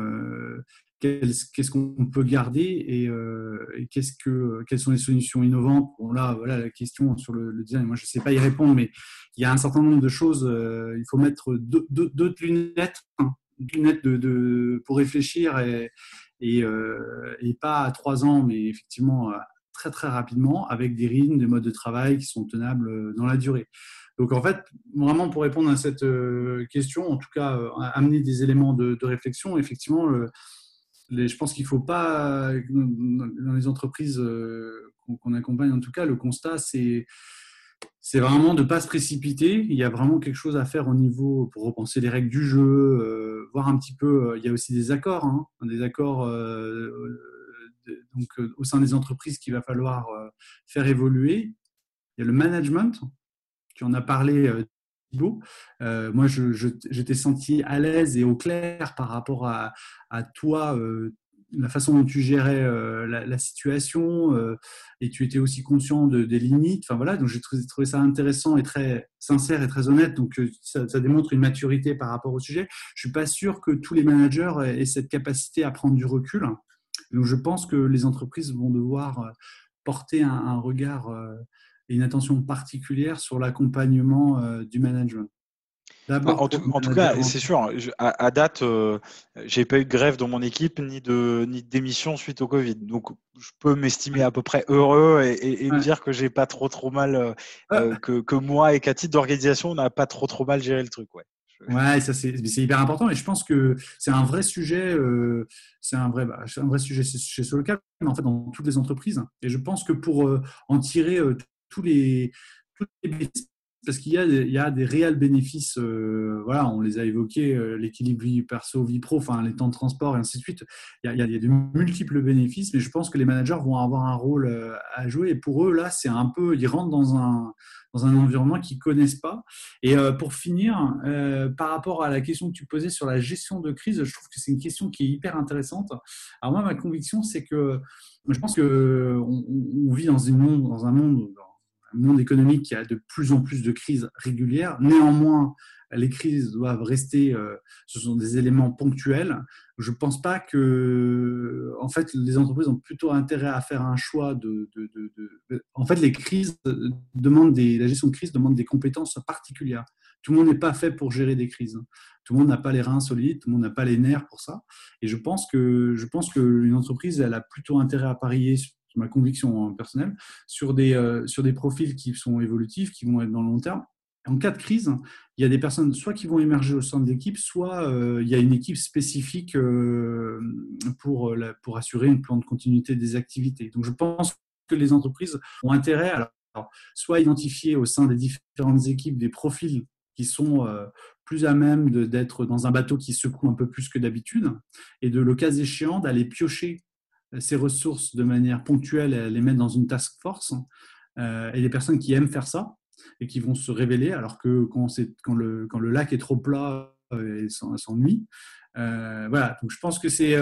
Speaker 6: qu'est-ce qu'on peut garder et, euh, et que, quelles sont les solutions innovantes? Bon, là, voilà la question sur le, design. Moi, je ne sais pas y répondre, mais il y a un certain nombre de choses. Euh, il faut mettre d'autres lunettes, hein, lunettes de, pour réfléchir et, euh, et, pas à trois ans, mais effectivement très très rapidement avec des rythmes, des modes de travail qui sont tenables dans la durée. Donc en fait, vraiment pour répondre à cette euh, question, en tout cas euh, amener des éléments de, réflexion, effectivement, je pense qu'il ne faut pas, dans les entreprises euh, qu'on qu accompagne en tout cas, le constat c'est c'est vraiment de ne pas se précipiter. Il y a vraiment quelque chose à faire au niveau pour repenser les règles du jeu, euh, voir un petit peu. Il y a aussi des accords, hein, des accords euh, donc euh, au sein des entreprises qu'il va falloir euh, faire évoluer. Il y a le management, tu en as parlé, euh, Thibaut. moi, je, t'ai senti à l'aise et au clair par rapport à, toi euh, la façon dont tu gérais euh, la, situation euh, et tu étais aussi conscient de, des limites. Enfin voilà, donc j'ai trouvé, ça intéressant et très sincère et très honnête. Donc euh, ça, démontre une maturité par rapport au sujet. Je suis pas sûr que tous les managers aient cette capacité à prendre du recul. Donc je pense que les entreprises vont devoir euh, porter un, regard euh, et une attention particulière sur l'accompagnement euh, du management.
Speaker 2: En tout, en, tout, cas, c'est sûr, je, à, à, date, euh, j'ai pas eu de grève dans mon équipe ni de, ni de démission suite au Covid. Donc, je peux m'estimer à peu près heureux et, et, et ouais. me dire que j'ai pas trop trop mal, euh, ouais. que, que, moi et qu'à titre d'organisation, on n'a pas trop trop mal géré le truc. Ouais.
Speaker 6: Ouais, ça c'est hyper important et je pense que c'est un vrai sujet, euh, c'est un vrai, bah, un vrai sujet chez Solocal, mais en fait dans toutes les entreprises. Et je pense que pour euh, en tirer euh, tous les, bénéfices, parce qu'il y, a des réels bénéfices, euh, voilà, on les a évoqués, euh, l'équilibre vie perso, vie pro, enfin les temps de transport et ainsi de suite. Il y, a, il de multiples bénéfices, mais je pense que les managers vont avoir un rôle euh, à jouer. Et pour eux, là, c'est un peu, ils rentrent dans un, dans un environnement qu'ils connaissent pas. Et pour finir, par rapport à la question que tu posais sur la gestion de crise, je trouve que c'est une question qui est hyper intéressante. Alors moi, ma conviction, c'est que je pense que on, vit dans, une monde, dans un monde, monde économique qui a de plus en plus de crises régulières. Néanmoins, les crises doivent rester, euh, ce sont des éléments ponctuels. Je ne pense pas que, en fait, les entreprises ont plutôt intérêt à faire un choix de, en fait, les crises demandent des, la gestion de crise demande des compétences particulières. Tout le monde n'est pas fait pour gérer des crises. Tout le monde n'a pas les reins solides, tout le monde n'a pas les nerfs pour ça. Et je pense que, je pense qu'une entreprise, elle a plutôt intérêt à parier ma conviction personnelle, sur des, euh, sur des profils qui sont évolutifs, qui vont être dans le long terme. En cas de crise, il y a des personnes soit qui vont émerger au sein de l'équipe, soit euh, il y a une équipe spécifique euh, pour, pour assurer un plan de continuité des activités. Donc je pense que les entreprises ont intérêt à alors, soit identifier au sein des différentes équipes des profils qui sont plus à même d'être dans un bateau qui secoue un peu plus que d'habitude, et de le cas échéant d'aller piocher ces ressources de manière ponctuelle et les mettre dans une task force. et des personnes qui aiment faire ça et qui vont se révéler, alors que quand, le, quand le lac est trop plat, et s'ennuie. voilà, donc je pense que c'est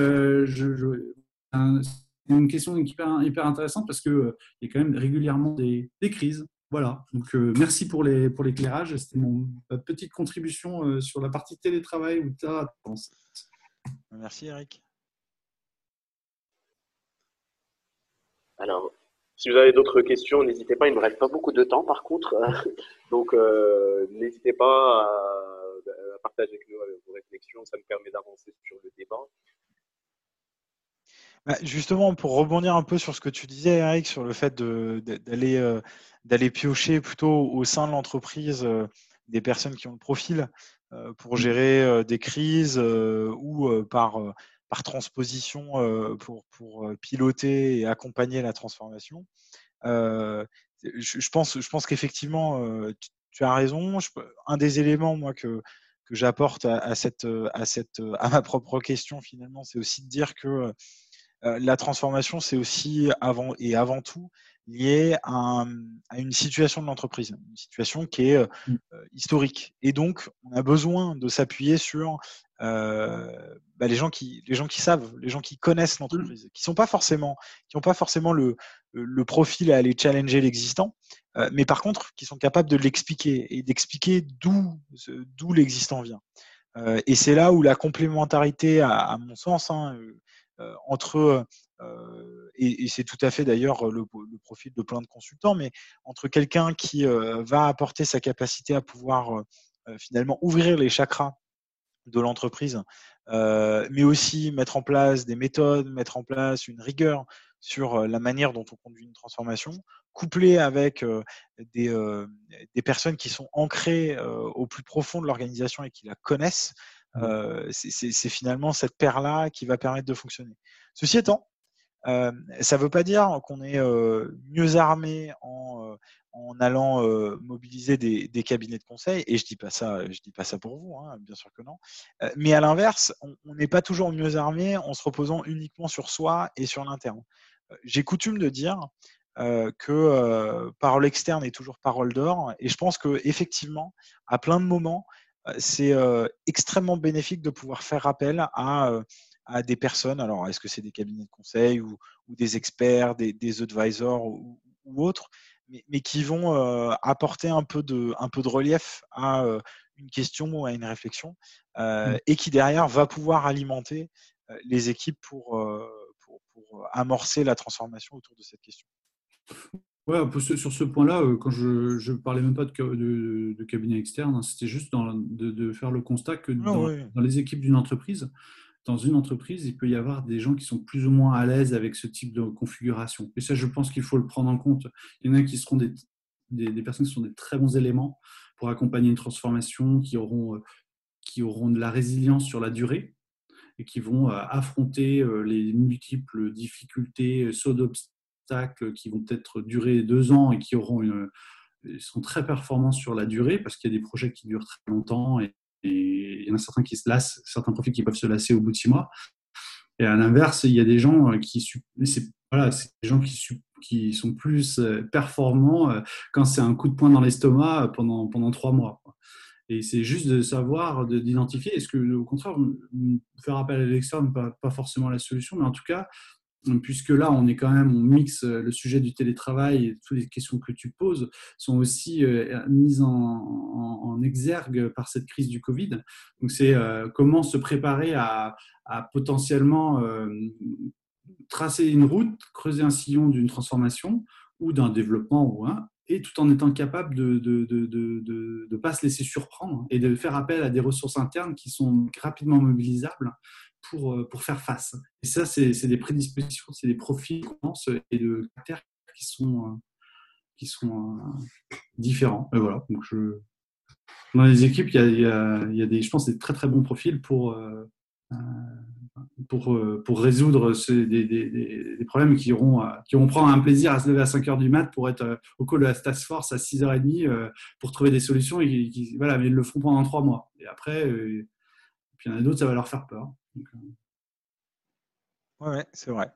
Speaker 6: une question hyper, hyper intéressante parce qu'il il y a quand même régulièrement des, crises voilà, donc euh, merci pour les pour l'éclairage. C'était mon petite contribution euh, sur la partie télétravail ou ta
Speaker 2: Merci Eric.
Speaker 1: Alors, si vous avez d'autres questions, n'hésitez pas. Il ne me reste pas beaucoup de temps par contre, *laughs* donc euh, n'hésitez pas à, partager avec nous vos réflexions. Ça me permet d'avancer sur le débat.
Speaker 2: Bah, justement, pour rebondir un peu sur ce que tu disais, Eric, sur le fait d'aller euh, d'aller piocher plutôt au sein de l'entreprise euh, des personnes qui ont le profil euh, pour mmh. gérer des crises ou par, par transposition pour, pour piloter et accompagner la transformation. Je, pense, je pense qu'effectivement, tu, as raison. un des éléments, que, j'apporte à, à, *laughs* à, ma propre question, finalement, c'est aussi de dire que la transformation, c'est aussi avant et avant tout lié à, une situation de l'entreprise, une situation qui est euh, mmh. euh, historique. Et donc, on a besoin de s'appuyer sur bah, les gens qui les gens qui savent, les gens qui connaissent mmh. l'entreprise, qui sont pas forcément qui n'ont pas forcément le, le profil à aller challenger l'existant, mais par contre qui sont capables de l'expliquer et d'expliquer d'où d'où l'existant vient. et c'est là où la complémentarité, à, mon sens, hein, euh, entre euh, et, c'est tout à fait d'ailleurs le, profil de plein de consultants, mais entre quelqu'un qui euh, va apporter sa capacité à pouvoir finalement ouvrir les chakras de l'entreprise, mais aussi mettre en place des méthodes, mettre en place une rigueur sur la manière dont on conduit une transformation, couplé avec des, personnes qui sont ancrées au plus profond de l'organisation et qui la connaissent, Mmh. c'est finalement cette paire-là qui va permettre de fonctionner. Ceci étant, ça ne veut pas dire qu'on est mieux armé en, allant mobiliser des, cabinets de conseil. Et je dis dis pas ça pour vous, hein, bien sûr que non. mais à l'inverse, on n'est pas toujours mieux armé en se reposant uniquement sur soi et sur l'interne. J'ai coutume de dire que parole externe est toujours parole d'or. Et je pense que effectivement, à plein de moments, c'est extrêmement bénéfique de pouvoir faire appel à, à des personnes. Alors, est-ce que c'est des cabinets de conseil ou, des experts, des, advisors ou, autres, mais, qui vont apporter un peu, de, un peu de relief à une question ou à une réflexion mmh. et qui derrière va pouvoir alimenter les équipes pour, pour, pour amorcer la transformation autour de cette question.
Speaker 6: Ouais, sur ce point-là, euh, quand je ne parlais même pas de, de, cabinet externe, hein, c'était juste de, faire le constat que ah dans, les équipes d'une entreprise, dans une entreprise, il peut y avoir des gens qui sont plus ou moins à l'aise avec ce type de configuration. Et ça, je pense qu'il faut le prendre en compte. Il y en a qui seront des, des, personnes qui sont des très bons éléments pour accompagner une transformation, qui auront, euh, qui auront de la résilience sur la durée et qui vont euh, affronter les multiples difficultés, sauts d'obstacles qui vont peut-être durer deux ans et qui auront une, sont très performants sur la durée parce qu'il y a des projets qui durent très longtemps et, il y en a certains qui se lassent, certains profils qui peuvent se lasser au bout de six mois. Et à l'inverse, il y a des gens qui, c'est voilà, des gens qui, qui sont plus euh, performants euh, quand c'est un coup de poing dans l'estomac pendant, pendant trois mois. Et c'est juste de savoir, d'identifier, est-ce que au contraire, faire appel à l'externe n'est pas, pas forcément la solution, mais en tout cas, puisque là, on est quand même, on mixe euh, le sujet du télétravail et toutes les questions que tu poses sont aussi euh, mises en, exergue par cette crise du Covid. Donc, c'est euh, comment se préparer à, potentiellement tracer une route, creuser un sillon d'une transformation ou d'un développement et tout en étant capable de ne de, pas se laisser surprendre et de faire appel à des ressources internes qui sont rapidement mobilisables pour, euh, pour faire face. Et ça, c'est des prédispositions, c'est des profils et de caractères qui sont, euh, qui sont euh, différents. Et voilà. Donc je... Dans les équipes, il y a, y a, des, je pense, des très très bons profils pour, pour, pour résoudre des, des, problèmes qui auront, qui vont prendre un plaisir à se lever à 5 heures du mat pour être au call de la task force à 6h30 pour trouver des solutions. Et voilà, mais ils le feront pendant 3 mois. Et après, puis il y en a d'autres, ça va leur faire peur.
Speaker 2: Oui, ouais, c'est vrai.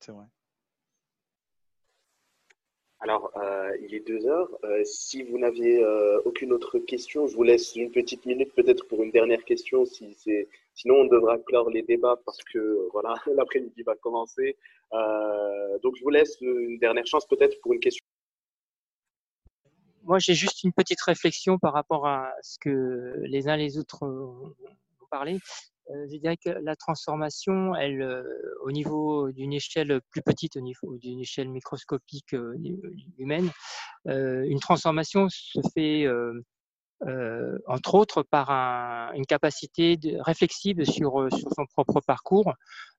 Speaker 2: C'est vrai.
Speaker 1: Alors, euh, il est deux heures. Euh, si vous n'aviez euh, aucune autre question, je vous laisse une petite minute peut-être pour une dernière question. Si c'est, sinon, on devra clore les débats parce que voilà, *laughs* l'après-midi va commencer. donc, je vous laisse une dernière chance peut-être pour une question.
Speaker 3: Moi, j'ai juste une petite réflexion par rapport à ce que les uns les autres ont parlé. Euh, je dirais que la transformation, elle, euh, au niveau d'une échelle plus petite, au niveau d'une échelle microscopique euh, humaine, une transformation se fait entre autres par un, une capacité de, réflexive sur, son propre parcours,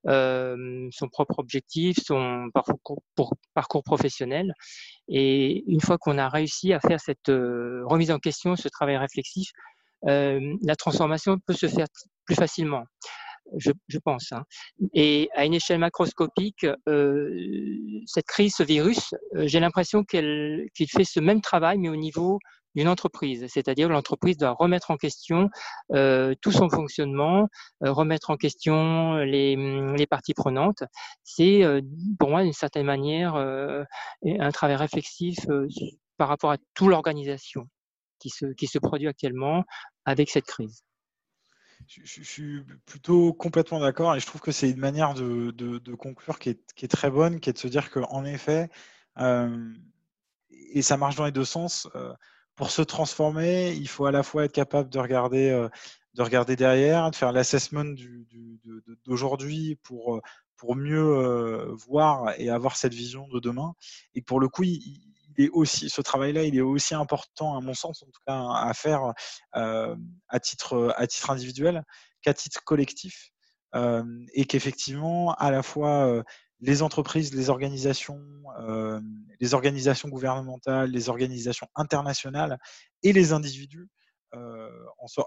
Speaker 3: son propre objectif, son parcours, professionnel. Et une fois qu'on a réussi à faire cette remise en question, ce travail réflexif, la transformation peut se faire plus facilement. Je, je, pense. Hein. Et à une échelle macroscopique, euh, cette crise, ce virus, euh, j'ai l'impression qu'il fait ce même travail, mais au niveau d'une entreprise. C'est-à-dire l'entreprise doit remettre en question euh, tout son fonctionnement, euh, remettre en question les, les parties prenantes. C'est pour moi, d'une certaine manière, un travail réflexif par rapport à toute l'organisation qui se, produit actuellement avec cette crise.
Speaker 2: Je, suis plutôt complètement d'accord et je trouve que c'est une manière de, conclure qui est, très bonne, qui est de se dire qu'en effet, euh, et ça marche dans les deux sens, euh, pour se transformer, il faut à la fois être capable de regarder, euh, derrière, de faire l'assessment d'aujourd'hui pour, pour mieux voir et avoir cette vision de demain. Et pour le coup, il, aussi, ce travail-là, il est aussi important, à mon sens, en tout cas, à faire à, titre, à titre individuel qu'à titre collectif. Et qu'effectivement, à la fois les entreprises, les organisations, les organisations gouvernementales, les organisations internationales et les individus,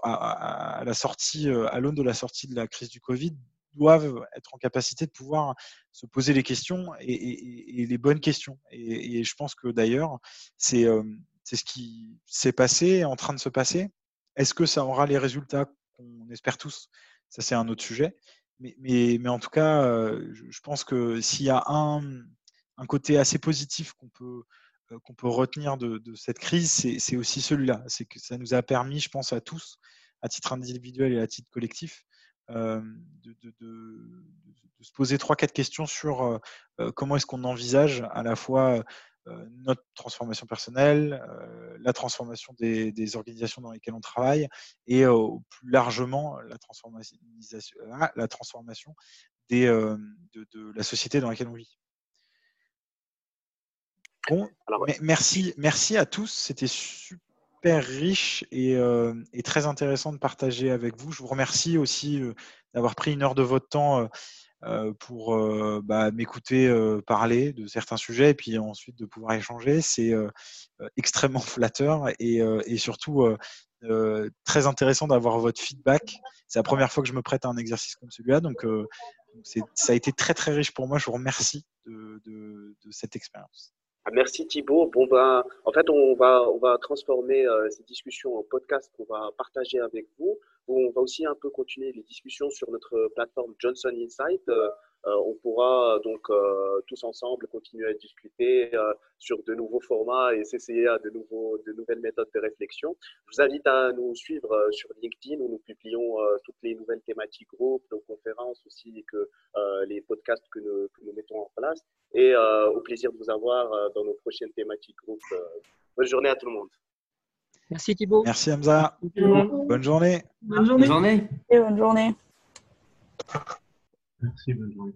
Speaker 2: à, la sortie, à l'aune de la sortie de la crise du Covid, doivent être en capacité de pouvoir se poser les questions et, les bonnes questions. Et, je pense que d'ailleurs, c'est ce qui s'est passé, en train de se passer. Est-ce que ça aura les résultats qu'on espère tous? Ça, c'est un autre sujet. Mais, mais, mais, en tout cas, je pense que s'il y a un, un, côté assez positif qu'on peut, qu'on peut retenir de cette crise, c'est aussi celui-là. C'est que ça nous a permis, je pense, à tous, à titre individuel et à titre collectif, euh, de, de, de, se poser trois, quatre questions sur euh, euh, comment est-ce qu'on envisage à la fois notre transformation personnelle, la transformation des, des, organisations dans lesquelles on travaille et plus largement la transformation, ah, la transformation des, de, de, la société dans laquelle on vit. Bon, merci, merci à tous. C'était super super riche euh, et, très intéressant de partager avec vous. Je vous remercie aussi euh, d'avoir pris une heure de votre temps euh, pour bah, m'écouter parler de certains sujets et puis ensuite de pouvoir échanger. C'est extrêmement *laughs* flatteur et, surtout très intéressant d'avoir votre feedback. C'est la première fois que je me prête à un exercice comme celui-là, donc ça a été très très riche pour moi. Je vous remercie de cette expérience.
Speaker 1: Ah, merci Thibault. Bon ben, en fait, on va on va transformer euh, ces discussions en podcast qu'on va partager avec vous. On va aussi un peu continuer les discussions sur notre plateforme Johnson Insight. Euh, on pourra donc tous ensemble continuer à discuter sur de nouveaux formats et s'essayer à de nouveaux de nouvelles méthodes de réflexion. Je vous invite à nous suivre sur LinkedIn où nous publions toutes les nouvelles thématiques groupes, nos conférences aussi et que les podcasts que nous, que nous mettons en place et euh, au plaisir de vous avoir euh, dans nos prochaines thématiques groupe. Euh, bonne journée à tout le monde.
Speaker 3: Merci Thibault.
Speaker 2: Merci Hamza. Bonne journée.
Speaker 4: Bonne journée. Bonne journée.
Speaker 7: bonne journée.
Speaker 6: Merci, journée.